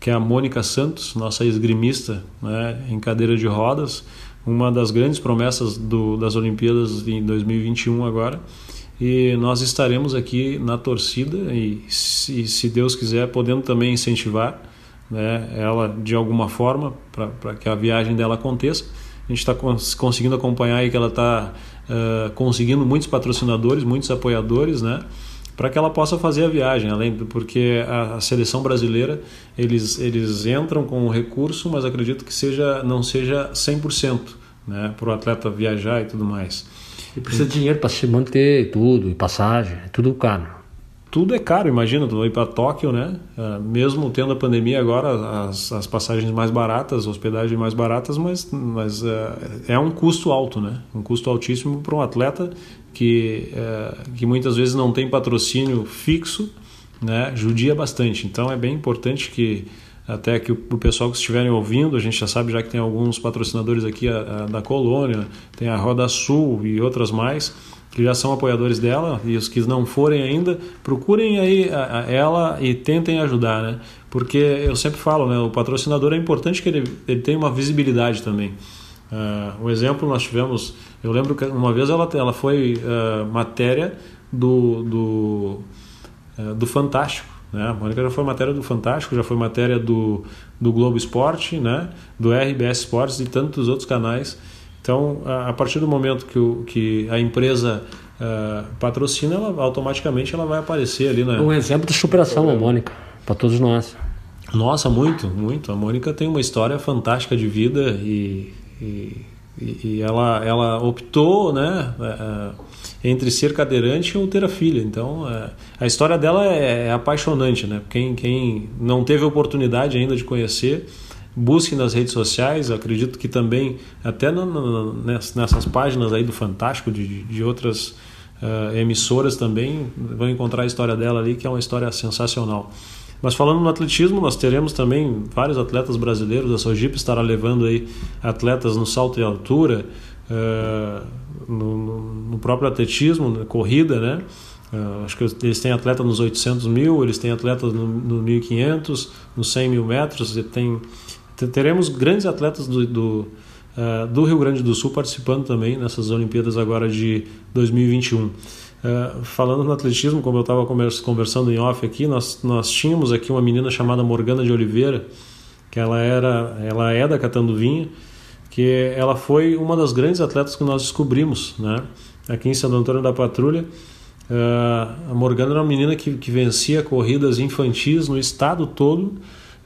que é a Mônica Santos, nossa esgrimista, né, em cadeira de rodas, uma das grandes promessas do, das Olimpíadas em 2021 agora. E nós estaremos aqui na torcida e, se, se Deus quiser, podendo também incentivar né, ela de alguma forma para que a viagem dela aconteça. A gente está conseguindo acompanhar aí que ela está uh, conseguindo muitos patrocinadores, muitos apoiadores, né? para que ela possa fazer a viagem, além porque a, a, seleção brasileira eles eles entram com o recurso, mas acredito que seja não seja 100%, né, para o atleta viajar e tudo mais. E precisa de dinheiro para se manter tudo, e passagem, é tudo caro tudo é caro, imagina, tu vai para Tóquio, né? Uh, mesmo tendo a pandemia agora, as, as passagens mais baratas, hospedagens mais baratas, mas, mas uh, é um custo alto, né? Um custo altíssimo para um atleta que, uh, que muitas vezes não tem patrocínio fixo, né? Judia bastante. Então é bem importante que até que o, pessoal que estiverem ouvindo, a gente já sabe já que tem alguns patrocinadores aqui a, a, da Colônia, tem a Roda Sul e outras mais, que já são apoiadores dela e os que não forem ainda, procurem aí a, a ela e tentem ajudar, né? Porque eu sempre falo, né? O patrocinador é importante que ele, ele tenha uma visibilidade também. Uh, um exemplo nós tivemos, eu lembro que uma vez ela, ela foi uh, matéria do, do, uh, do Fantástico. Né? A Mônica já foi matéria do Fantástico, já foi matéria do, do Globo Esporte, né? do RBS Esportes e tantos outros canais. Então, a partir do momento que, o, que a empresa uh, patrocina, ela, automaticamente ela vai aparecer ali. Né? Um exemplo de superação, a Mônica, para todos nós. Nossa, muito, muito. A Mônica tem uma história fantástica de vida e, e, e ela, ela optou né, uh, entre ser cadeirante ou ter a filha. Então, uh, a história dela é, é apaixonante. Né? Quem, quem não teve oportunidade ainda de conhecer busquem nas redes sociais, acredito que também, até no, no, nessas páginas aí do Fantástico, de, de outras uh, emissoras também, vão encontrar a história dela ali, que é uma história sensacional. Mas falando no atletismo, nós teremos também vários atletas brasileiros, a Sojipa estará levando aí atletas no salto e altura, uh, no, no, próprio atletismo, na corrida, né? Uh, acho que eles têm atleta nos 800 mil, eles têm atletas no, no 1500, nos 100 mil metros, e tem teremos grandes atletas do, do, uh, do, Rio Grande do Sul participando também nessas Olimpíadas agora de 2021. Uh, falando no atletismo, como eu estava conversando em off aqui, nós, nós tínhamos aqui uma menina chamada Morgana de Oliveira, que ela, era, ela é da Catanduvinha, que ela foi uma das grandes atletas que nós descobrimos né? aqui em Santo Antônio da Patrulha. Uh, a Morgana era uma menina que, que vencia corridas infantis no estado todo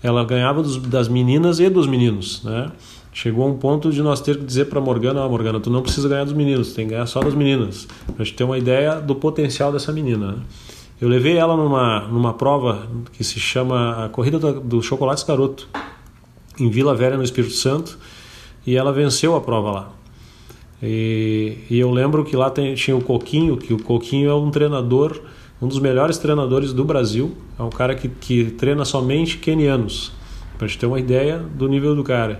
ela ganhava dos, das meninas e dos meninos, né? Chegou a um ponto de nós ter que dizer para Morgana, ah, Morgana, tu não precisa ganhar dos meninos, tem que ganhar só das meninas, para gente ter uma ideia do potencial dessa menina. Né? Eu levei ela numa, numa prova que se chama a Corrida do, do Chocolate Escaroto, em Vila Velha, no Espírito Santo, e ela venceu a prova lá. E, e eu lembro que lá tem, tinha o Coquinho, que o Coquinho é um treinador um dos melhores treinadores do Brasil. É um cara que, que treina somente quenianos, para gente ter uma ideia do nível do cara.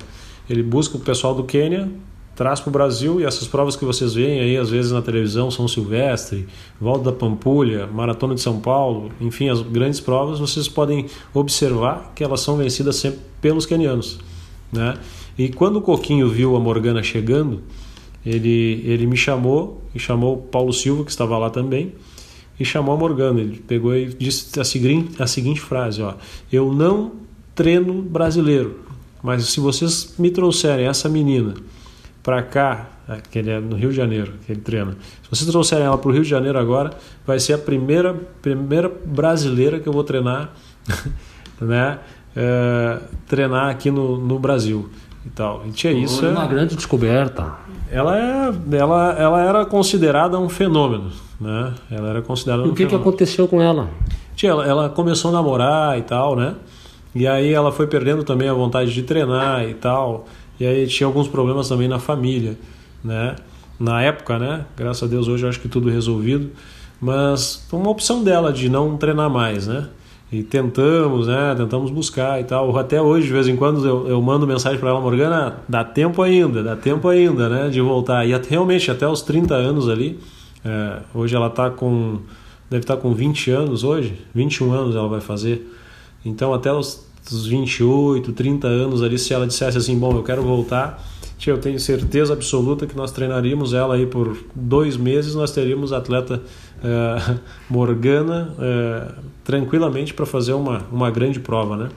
Ele busca o pessoal do Quênia, traz para o Brasil e essas provas que vocês veem aí às vezes na televisão, São Silvestre, Volta da Pampulha, Maratona de São Paulo, enfim, as grandes provas, vocês podem observar que elas são vencidas sempre pelos quenianos. Né? E quando o Coquinho viu a Morgana chegando, ele, ele me chamou e chamou o Paulo Silva, que estava lá também, e chamou a Morgana. Ele pegou e disse a seguinte, a seguinte frase: ó, Eu não treino brasileiro, mas se vocês me trouxerem essa menina para cá, que ele é no Rio de Janeiro, que ele treina, se vocês trouxerem ela para o Rio de Janeiro agora, vai ser a primeira, primeira brasileira que eu vou treinar, *laughs* né? É, treinar aqui no, no Brasil e tal. E tinha isso. Foi uma é, grande descoberta. Ela, é, ela, ela era considerada um fenômeno né? Ela era considerada. E o que, que aconteceu com ela? Tia, ela, ela começou a namorar e tal, né? E aí ela foi perdendo também a vontade de treinar e tal. E aí tinha alguns problemas também na família, né? Na época, né? Graças a Deus hoje eu acho que tudo resolvido. Mas uma opção dela de não treinar mais, né? E tentamos, né? Tentamos buscar e tal. Até hoje, de vez em quando, eu, eu mando mensagem para ela, Morgana, dá tempo ainda, dá tempo ainda, né? De voltar. E até, realmente, até os 30 anos ali, é, hoje ela está com. Deve estar tá com 20 anos hoje, 21 anos ela vai fazer. Então até os, os 28, 30 anos ali, se ela dissesse assim, bom, eu quero voltar, tia, eu tenho certeza absoluta que nós treinaríamos ela aí por dois meses, nós teríamos a atleta é, *laughs* Morgana é, tranquilamente para fazer uma, uma grande prova, né?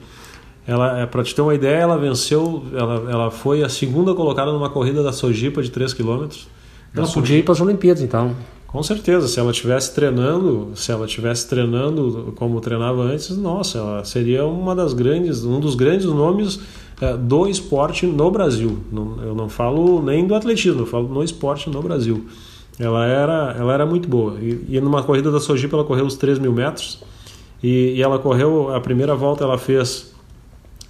Ela, é, para te ter uma ideia, ela venceu, ela, ela foi a segunda colocada numa corrida da Sojipa de 3 km. Ela podia ir para as Olimpíadas, então. Com certeza, se ela tivesse treinando, se ela tivesse treinando como treinava antes, nossa, ela seria uma das grandes, um dos grandes nomes do esporte no Brasil. Eu não falo nem do atletismo, eu falo no esporte no Brasil. Ela era, ela era muito boa. E, e numa corrida da Sojipa ela correu os 3 mil metros e, e, ela correu a primeira volta ela fez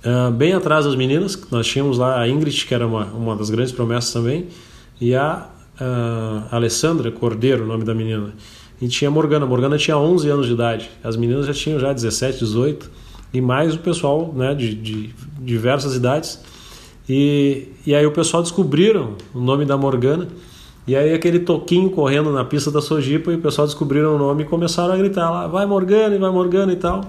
uh, bem atrás das meninas. Nós tínhamos lá a Ingrid que era uma, uma das grandes promessas também e a uh, Alessandra Cordeiro, o nome da menina. E tinha a Morgana. A Morgana tinha 11 anos de idade. As meninas já tinham já 17, 18. E mais o pessoal né, de, de diversas idades. E, e aí o pessoal descobriram o nome da Morgana. E aí aquele toquinho correndo na pista da Sojipa e o pessoal descobriram o nome e começaram a gritar lá, vai Morgana, vai Morgana e tal.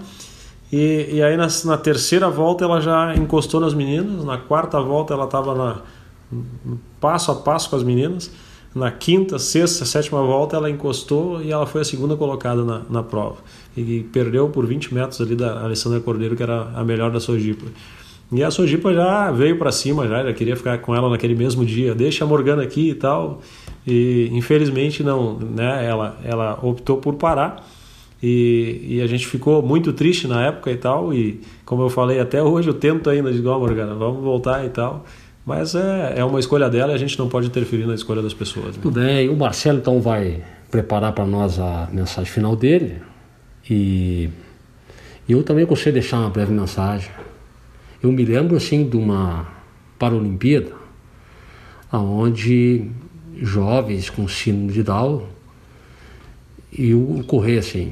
E, e aí na, na terceira volta ela já encostou nas meninas, na quarta volta ela estava passo a passo com as meninas. Na quinta, sexta, sétima volta ela encostou e ela foi a segunda colocada na, na prova. E perdeu por 20 metros ali da Alessandra Cordeiro, que era a melhor da Sojipa. E a Sojipa já veio para cima, já, já queria ficar com ela naquele mesmo dia. Deixa a Morgana aqui e tal. E infelizmente não, né? Ela, ela optou por parar. E, e, a gente ficou muito triste na época e tal. E como eu falei, até hoje eu tento ainda, digo, oh, Morgana, vamos voltar e tal. Mas é, é uma escolha dela e a gente não pode interferir na escolha das pessoas. Né? Tudo bem, o Marcelo então vai preparar para nós a mensagem final dele e eu também gostaria de deixar uma breve mensagem. Eu me lembro assim de uma Paralimpíada onde jovens com síndrome de Down eu corri assim.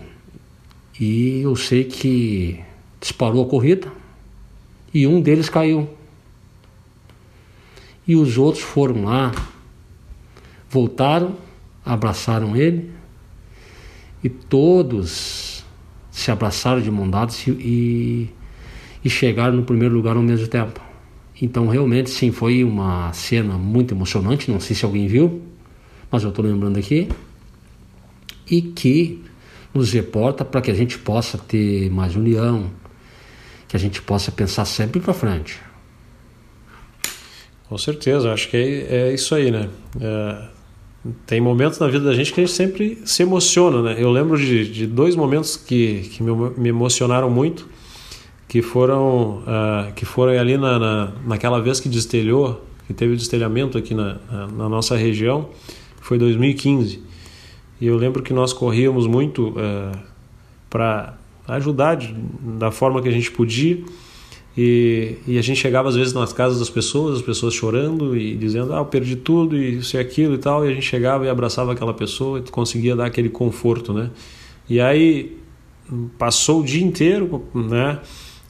E eu sei que disparou a corrida e um deles caiu. E os outros foram lá, voltaram, abraçaram ele e todos se abraçaram de mão dadas e, e chegaram no primeiro lugar ao mesmo tempo. Então, realmente, sim, foi uma cena muito emocionante. Não sei se alguém viu, mas eu estou lembrando aqui. E que nos reporta para que a gente possa ter mais união, que a gente possa pensar sempre para frente. Com certeza, acho que é, é isso aí, né? É, tem momentos na vida da gente que a gente sempre se emociona, né? Eu lembro de, de dois momentos que, que me, me emocionaram muito, que foram, uh, que foram ali na, na, naquela vez que destelhou, que teve o destelhamento aqui na, na, na nossa região, foi 2015. E eu lembro que nós corríamos muito uh, é, para ajudar de, da forma que a gente podia. E, e, a gente chegava às vezes nas casas das pessoas, as pessoas chorando e dizendo, ah, eu perdi tudo e isso e aquilo e tal, e a gente chegava e abraçava aquela pessoa e conseguia dar aquele conforto, né? E aí passou o dia inteiro, né?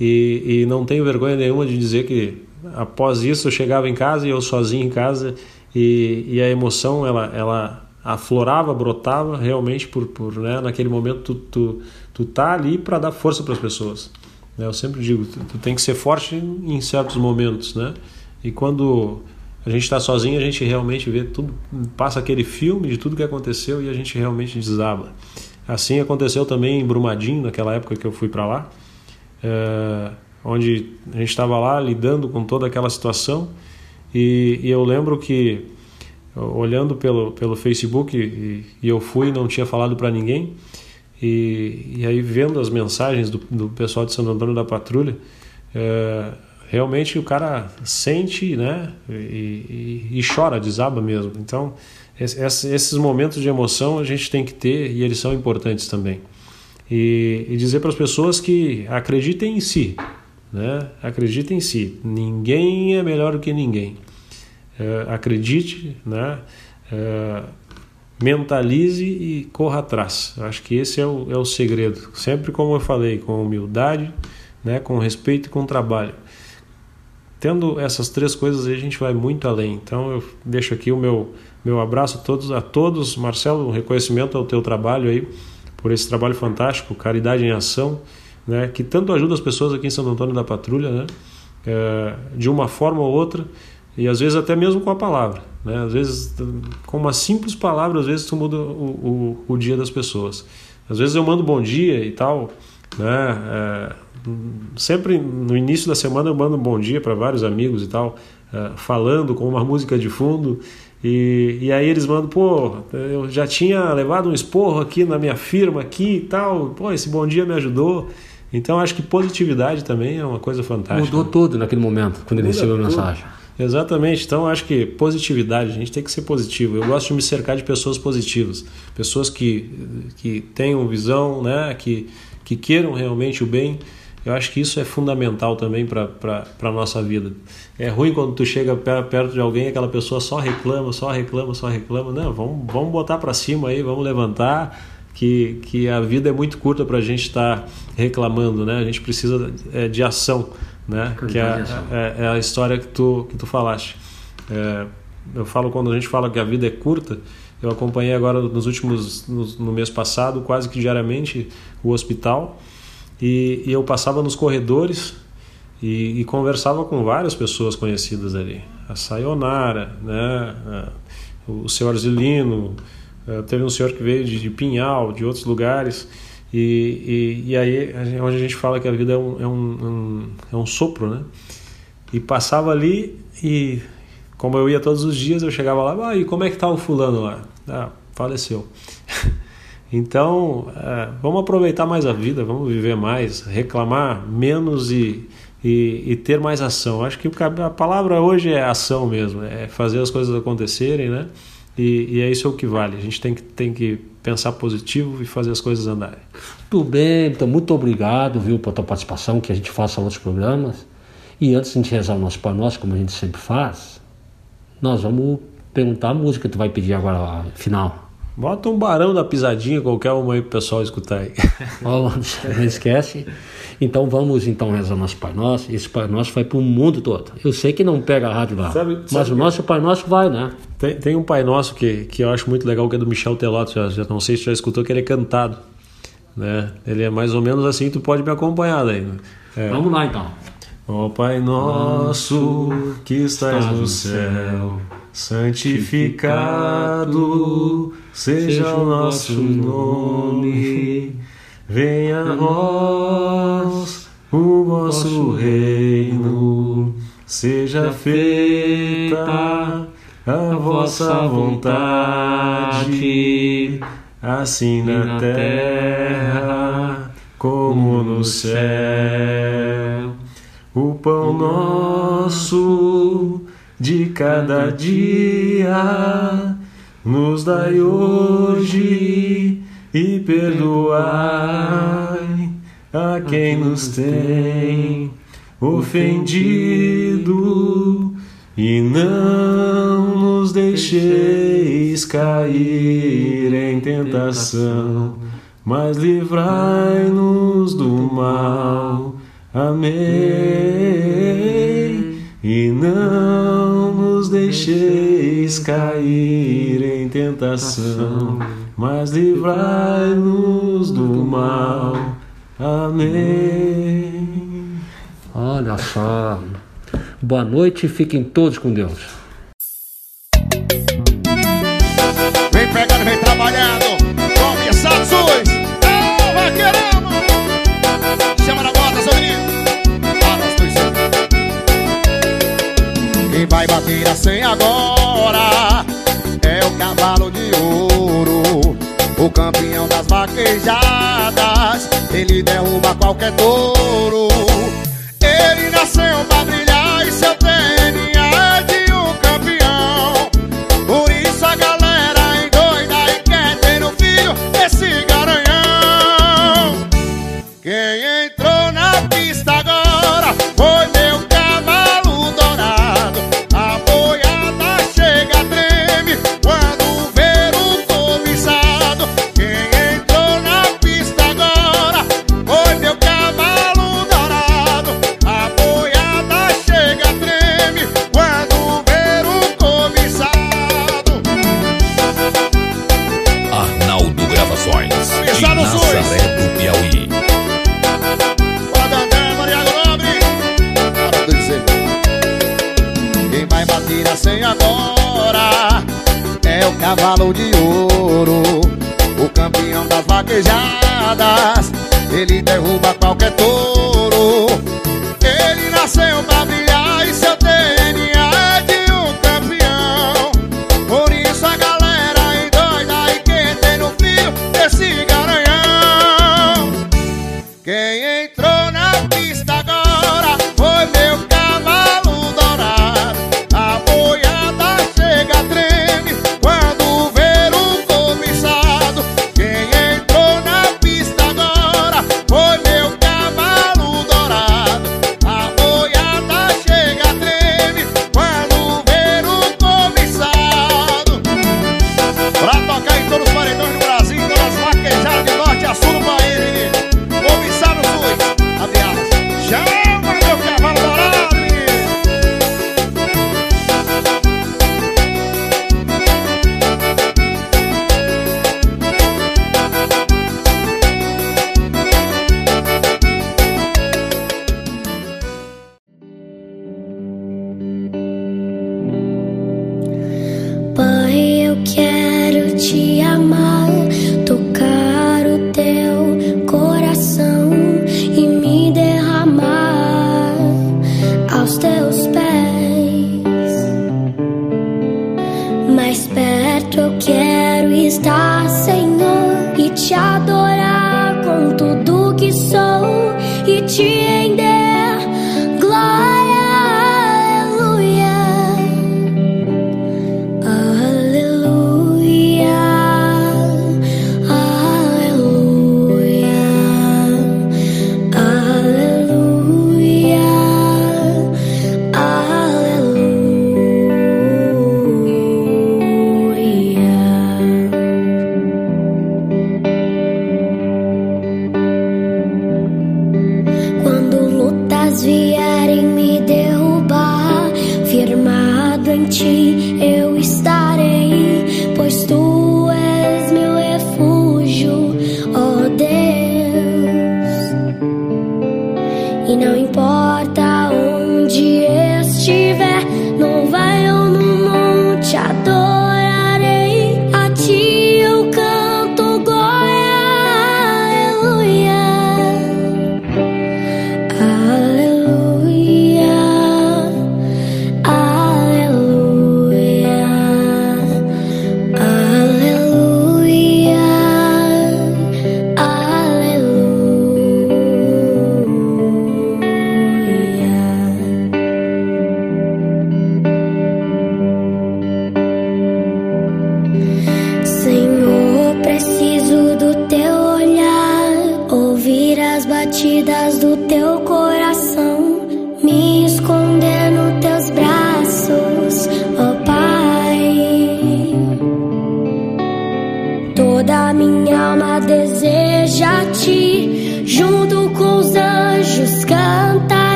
E, e não tenho vergonha nenhuma de dizer que após isso eu chegava em casa e eu sozinho em casa e, e a emoção ela, ela aflorava, brotava realmente por, por né? naquele momento tu, tu, tu tá ali para dar força para as pessoas. Né? Eu sempre digo, tu, tu tem que ser forte em certos momentos, né? E quando a gente está sozinho, a gente realmente vê tudo, passa aquele filme de tudo que aconteceu e a gente realmente desaba. Assim aconteceu também em Brumadinho, naquela época que eu fui para lá, é, onde a gente estava lá lidando com toda aquela situação e, e, eu lembro que olhando pelo, pelo Facebook e, e eu fui não tinha falado para ninguém e, e aí, vendo as mensagens do, do pessoal de Santo Antônio da Patrulha, é, realmente o cara sente né, e, e, e, chora, desaba mesmo. Então, esses momentos de emoção a gente tem que ter e eles são importantes também. E, e dizer para as pessoas que acreditem em si, né? acreditem em si. Ninguém é melhor do que ninguém. É, acredite, né? É, mentalize e corra atrás. Acho que esse é o, é o segredo. Sempre como eu falei, com humildade, né, com respeito e com trabalho. Tendo essas três coisas a gente vai muito além. Então eu deixo aqui o meu, meu abraço a todos, a todos. Marcelo, um reconhecimento ao teu trabalho aí, por esse trabalho fantástico, Caridade em Ação, né, que tanto ajuda as pessoas aqui em Santo Antônio da Patrulha, né, é, de uma forma ou outra, e às vezes até mesmo com a palavra. Né? Às vezes, com uma simples palavra, às vezes tu muda o, o, o dia das pessoas. Às vezes eu mando bom dia e tal, né? É, sempre no início da semana eu mando um bom dia para vários amigos e tal, uh, falando com uma música de fundo. E, e aí eles mandam, pô, eu já tinha levado um esporro aqui na minha firma aqui e tal, pô, esse bom dia me ajudou. Então acho que positividade também é uma coisa fantástica. Mudou tudo naquele momento, quando ele recebeu a mensagem. Exatamente. Então acho que positividade, a gente tem que ser positivo. Eu gosto de me cercar de pessoas positivas, pessoas que, que tenham visão, né, que, que queiram realmente o bem. Eu acho que isso é fundamental também para a nossa vida. É ruim quando tu chega perto de alguém e aquela pessoa só reclama, só reclama, só reclama. Não, vamos, vamos botar para cima aí, vamos levantar, que, que a vida é muito curta para a gente estar tá reclamando, né? A gente precisa é, de ação, né? Que é, é, é, a história que tu, que tu falaste. É, eu falo quando a gente fala que a vida é curta, eu acompanhei agora nos últimos, no, no mês passado, quase que diariamente, o hospital e, e eu passava nos corredores e, e, conversava com várias pessoas conhecidas ali. A Sayonara, né? o senhor Zilino, eh, teve um senhor que veio de, de Pinhal, de outros lugares. E, e, e, aí onde a gente fala que a vida é um, é um, um, é um sopro, né? E passava ali e como eu ia todos os dias, eu chegava lá, ah, e como é que tá o fulano lá? Ah, faleceu. *laughs* Então, é, vamos aproveitar mais a vida, vamos viver mais, reclamar menos e, e, e, ter mais ação. Acho que a palavra hoje é ação mesmo, é fazer as coisas acontecerem, né? E, e é isso o que vale. A gente tem que, tem que pensar positivo e fazer as coisas andarem. Tudo bem, então muito obrigado, viu, pela tua participação, que a gente faça outros programas. E antes de a gente rezar o nosso Pai Nosso, como a gente sempre faz, nós vamos perguntar a música que tu vai pedir agora, final. Bota um barão da pisadinha, qualquer uma aí pro pessoal escutar aí. *laughs* não esquece. Então vamos então rezar nosso Pai Nosso. Esse Pai Nosso vai para o mundo todo. Eu sei que não pega a rádio lá, sabe, mas sabe o nosso Pai Nosso vai, né? Tem, tem, um Pai Nosso que, que eu acho muito legal, que é do Michel Telotto. Já, já não sei se já escutou que ele é cantado. Né? Ele é mais ou menos assim, tu pode me acompanhar daí. É. Vamos lá então. Ó Pai nosso que estás no céu, santificado seja o nosso nome. Venha a nós o vosso reino, seja feita a vossa vontade, assim na terra como no céu o pão nosso de cada dia nos dai hoje e perdoai a quem nos tem ofendido e não nos deixeis cair em tentação, mas livrai-nos do mal. Amém. E não deixeis cair em tentação, mas livrai-nos do mal. Amém. Olha só. Boa noite e fiquem todos com Deus. Campeão das vaquejadas, ele derruba qualquer touro. Ele nasceu pra brilhar estrada te amar, tocar o teu coração e me derramar aos teus pés. Mais perto eu quero estar, Senhor, e te adorar.